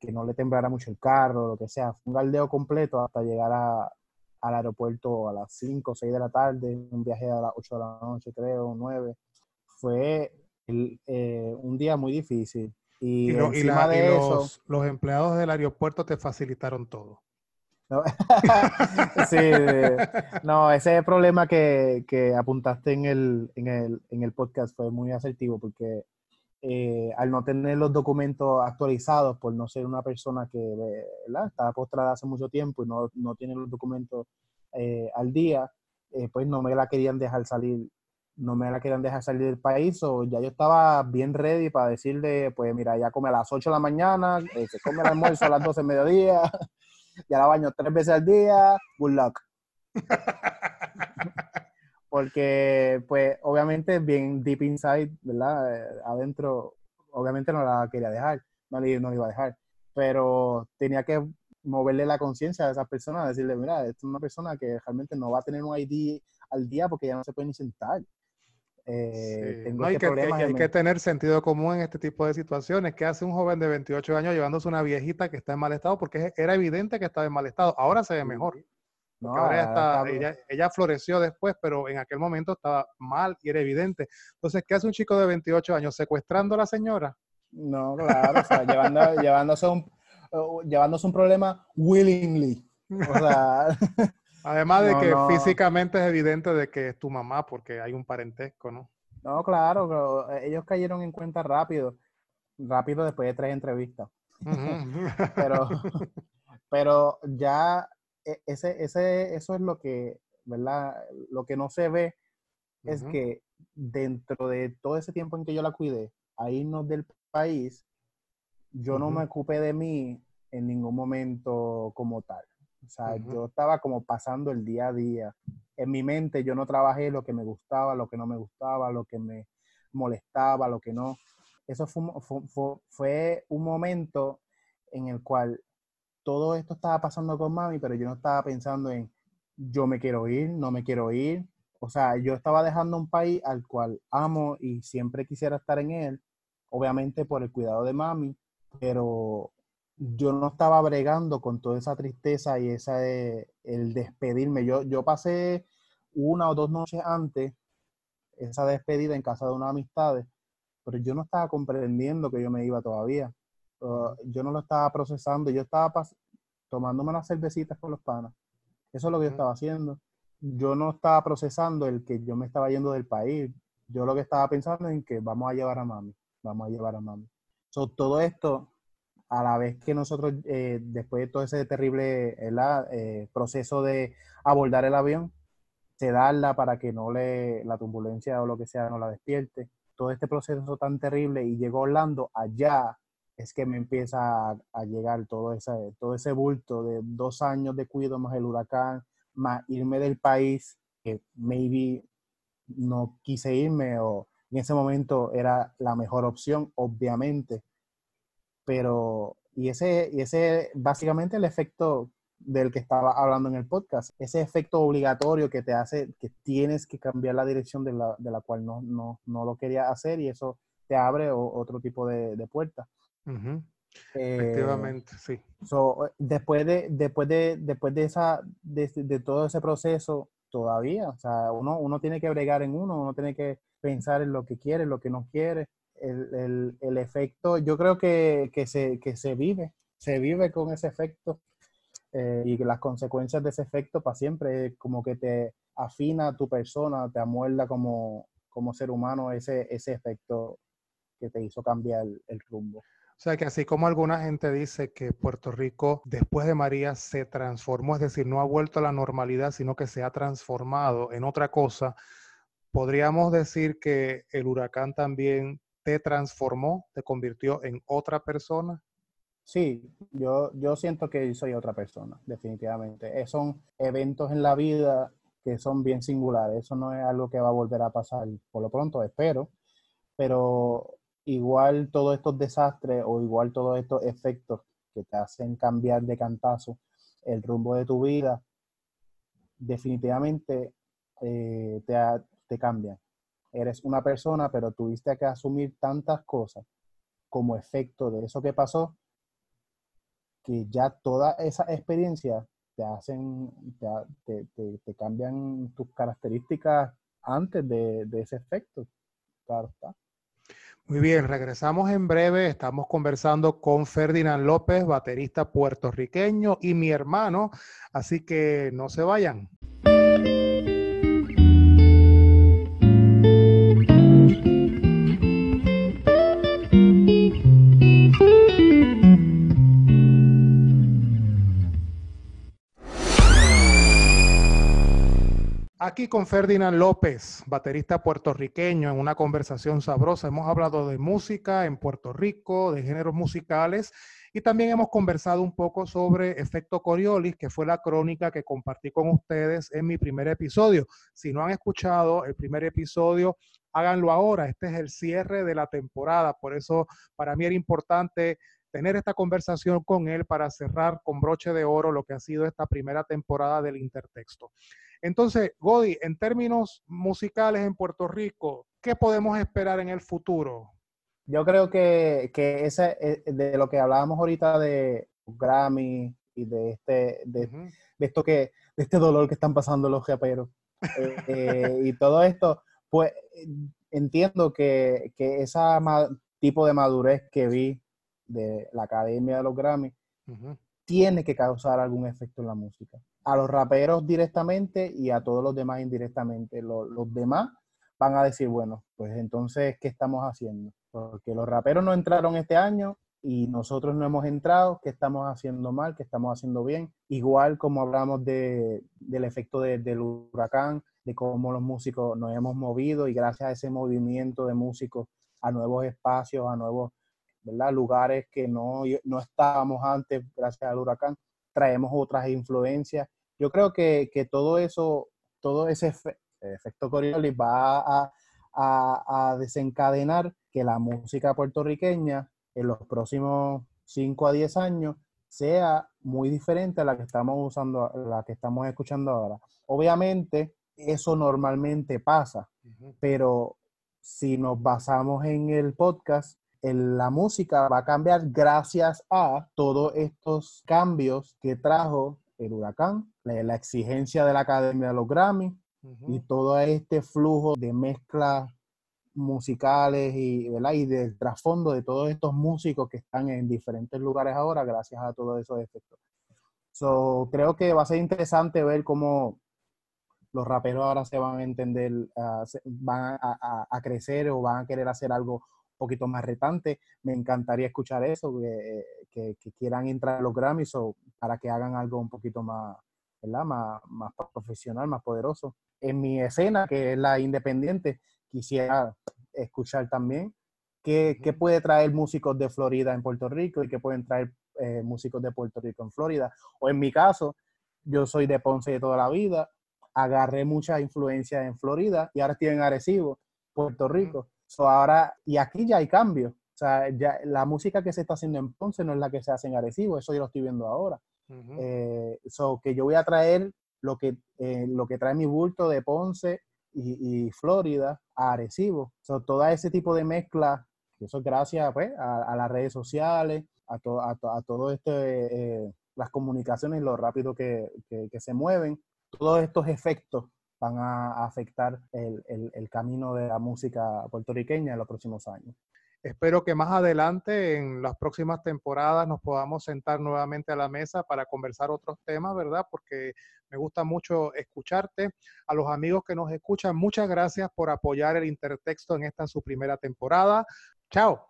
que no le temblara mucho el carro, lo que sea. Fue un galdeo completo hasta llegar al aeropuerto a las 5 o 6 de la tarde, un viaje a las 8 de la noche, creo, 9. Fue eh, un día muy difícil. Y, de eso, los, empleados del aeropuerto te facilitaron todo. No, sí, no ese problema que, que apuntaste en el, en, el, en el podcast fue muy asertivo porque eh, al no tener los documentos actualizados, por no ser una persona que ¿verdad? estaba postrada hace mucho tiempo y no, no tiene los documentos eh, al día, eh, pues no me la querían dejar salir, no me la querían dejar salir del país, o ya yo estaba bien ready para decirle, pues mira, ya come a las 8 de la mañana, se come el almuerzo a las 12 de mediodía, ya la baño tres veces al día, good luck. porque pues obviamente bien deep inside, ¿verdad? Eh, adentro, obviamente no la quería dejar, no le, no iba a dejar, pero tenía que moverle la conciencia a esa persona, decirle, mira, esta es una persona que realmente no va a tener un ID al día porque ya no se puede ni sentar. Eh, no, hay, que, hay, que, tener sentido común en este tipo de situaciones. ¿Qué hace un joven de 28 años llevándose una viejita que está en mal estado? Porque era evidente que estaba en mal estado. Ahora se ve mejor. No, ahora ella, floreció después, pero en aquel momento estaba mal y era evidente. Entonces, ¿qué hace un chico de 28 años? ¿Secuestrando a la señora? No, claro, o sea, llevándose, un, uh, llevándose un problema willingly. O sea, Además de que físicamente es evidente de que es tu mamá porque hay un parentesco, ¿no? No, claro, pero ellos cayeron en cuenta rápido, rápido después de tres entrevistas. pero, pero ya e, ese, ese, eso es lo que, ¿verdad? Lo que no se ve es que dentro de todo ese tiempo en que yo la cuidé, a irnos del país, yo no me ocupé de mí en ningún momento como tal. O sea, yo estaba como pasando el día a día. En mi mente yo no trabajé lo que me gustaba, lo que no me gustaba, lo que me molestaba, lo que no. Eso fue, fue, fue un momento en el cual todo esto estaba pasando con mami, pero yo no estaba pensando en yo me quiero ir, no me quiero ir. O sea, yo estaba dejando un país al cual amo y siempre quisiera estar en él, obviamente por el cuidado de mami, pero yo no estaba bregando con toda esa tristeza y esa de, el despedirme. Yo, yo pasé una o dos noches antes esa despedida en casa de una amistades, pero yo no estaba comprendiendo que yo me iba todavía. Uh, yo no lo estaba procesando, yo estaba tomándome unas cervecitas con los panas. Eso es lo que yo estaba haciendo. Yo no estaba procesando el que yo me estaba yendo del país. Yo lo que estaba pensando en que vamos a llevar a mami, vamos a llevar a mami. todo esto, a la vez que nosotros, eh, después de todo ese terrible eh, proceso de abordar el avión, sedarla para que no le, la turbulencia o lo que sea no la despierte. Todo este proceso tan terrible y llegó Orlando allá es que me empieza a, llegar todo ese, todo ese bulto de dos años de cuidado más el huracán, más irme del país, que maybe no quise irme o, en ese momento era la mejor opción, obviamente. Pero, y ese, y ese básicamente el efecto del que estaba hablando en el podcast, ese efecto obligatorio que te hace que tienes que cambiar la dirección de la, de la cual no, no, no, lo quería hacer y eso te abre otro tipo de, de puertas. Eh, Efectivamente, sí. después de, después de, después de esa, de, de, todo ese proceso, todavía, o sea, uno, uno tiene que bregar en uno, uno tiene que pensar en lo que quiere, lo que no quiere. El, el, el efecto, yo creo que, que, se, que se vive, se vive con ese efecto eh, y las consecuencias de ese efecto para siempre, como que te afina a tu persona, te amuelda como, como ser humano ese, ese efecto que te hizo cambiar el, rumbo. O sea que así como alguna gente dice que Puerto Rico después de María se transformó, es decir, no ha vuelto a la normalidad, sino que se ha transformado en otra cosa, podríamos decir que el huracán también te transformó, te convirtió en otra persona. Sí, yo, yo siento que soy otra persona, definitivamente. Eh, son eventos en la vida que son bien singulares. Eso no es algo que va a volver a pasar por lo pronto, espero. Pero igual todos estos desastres o igual todos estos efectos que te hacen cambiar de cantazo el rumbo de tu vida, definitivamente eh, te, te cambian. Eres una persona, pero tuviste que asumir tantas cosas como efecto de eso que pasó que ya toda esa experiencia te hacen, te, te, cambian tus características antes de, de, ese efecto. Claro está. Muy bien, regresamos en breve. Estamos conversando con Ferdinand López, baterista puertorriqueño y mi hermano, así que no se vayan. Aquí con Ferdinand López, baterista puertorriqueño, en una conversación sabrosa. Hemos hablado de música en Puerto Rico, de géneros musicales y también hemos conversado un poco sobre Efecto Coriolis, que fue la crónica que compartí con ustedes en mi primer episodio. Si no han escuchado el primer episodio, háganlo ahora. Este es el cierre de la temporada. Por eso para mí era importante tener esta conversación con él para cerrar con broche de oro lo que ha sido esta primera temporada del Intertexto. Entonces, Godi, en términos musicales en Puerto Rico, ¿qué podemos esperar en el futuro? Yo creo que, que ese, eh, de lo que hablábamos ahorita de Grammy y de este, de, esto que, de este dolor que están pasando los raperos eh, eh, y todo esto, pues entiendo que, que ese tipo de madurez que vi de la Academia de los Grammy tiene que causar algún efecto en la música a los raperos directamente y a todos los demás indirectamente. Los, demás van a decir, bueno, pues entonces, ¿qué estamos haciendo? Porque los raperos no entraron este año y nosotros no hemos entrado, ¿qué estamos haciendo mal? ¿Qué estamos haciendo bien? Igual como hablamos de, del efecto del huracán, de cómo los músicos nos hemos movido y gracias a ese movimiento de músicos a nuevos espacios, a nuevos ¿verdad? lugares que no, no estábamos antes gracias al huracán, traemos otras influencias. Yo creo que, que todo eso, todo ese efecto Coriolis va a, a, a, desencadenar que la música puertorriqueña en los próximos 5 a 10 años sea muy diferente a la que estamos usando, la que estamos escuchando ahora. Obviamente, eso normalmente pasa, pero si nos basamos en el podcast, la música va a cambiar gracias a todos estos cambios que trajo el huracán, la, exigencia de la Academia de los Grammy y todo este flujo de mezclas musicales y, y del trasfondo de todos estos músicos que están en diferentes lugares ahora gracias a todos esos efectos. So, creo que va a ser interesante ver cómo los raperos ahora se van a entender, ah, van a, crecer o van a querer hacer algo poquito más retante. Me encantaría escuchar eso, que, quieran entrar a los Grammys o para que hagan algo un poquito más, ¿verdad? Más, más profesional, más poderoso. En mi escena, que es la independiente, quisiera escuchar también qué, qué puede traer músicos de Florida en Puerto Rico y qué pueden traer eh, músicos de Puerto Rico en Florida. O en mi caso, yo soy de Ponce de toda la vida, agarré mucha influencia en Florida y ahora estoy en Arecibo, Puerto Rico. Ahora, y aquí ya hay cambio. O sea, ya, la música que se está haciendo en Ponce no es la que se hace en Arecibo, eso yo lo estoy viendo ahora. Uh que yo voy a traer lo que, eh, lo que trae mi bulto de Ponce y, Florida a Arecibo. So, todo ese tipo de mezcla, eso es gracias pues, a, las redes sociales, a, a, todo este, eh, las comunicaciones, lo rápido que, que, se mueven, todos estos efectos van a afectar el, el, camino de la música puertorriqueña en los próximos años. Espero que más adelante, en las próximas temporadas, nos podamos sentar nuevamente a la mesa para conversar otros temas, ¿verdad? Porque me gusta mucho escucharte. A los amigos que nos escuchan, muchas gracias por apoyar el intertexto en esta su primera temporada. Chao.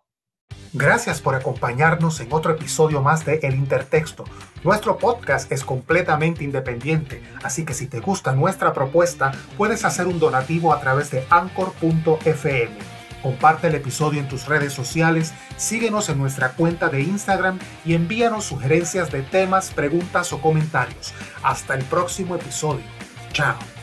Gracias por acompañarnos en otro episodio más de El Intertexto. Nuestro podcast es completamente independiente, así que si te gusta nuestra propuesta, puedes hacer un donativo a través de anchor.fm Comparte el episodio en tus redes sociales, síguenos en nuestra cuenta de Instagram y envíanos sugerencias de temas, preguntas o comentarios. Hasta el próximo episodio. Chao.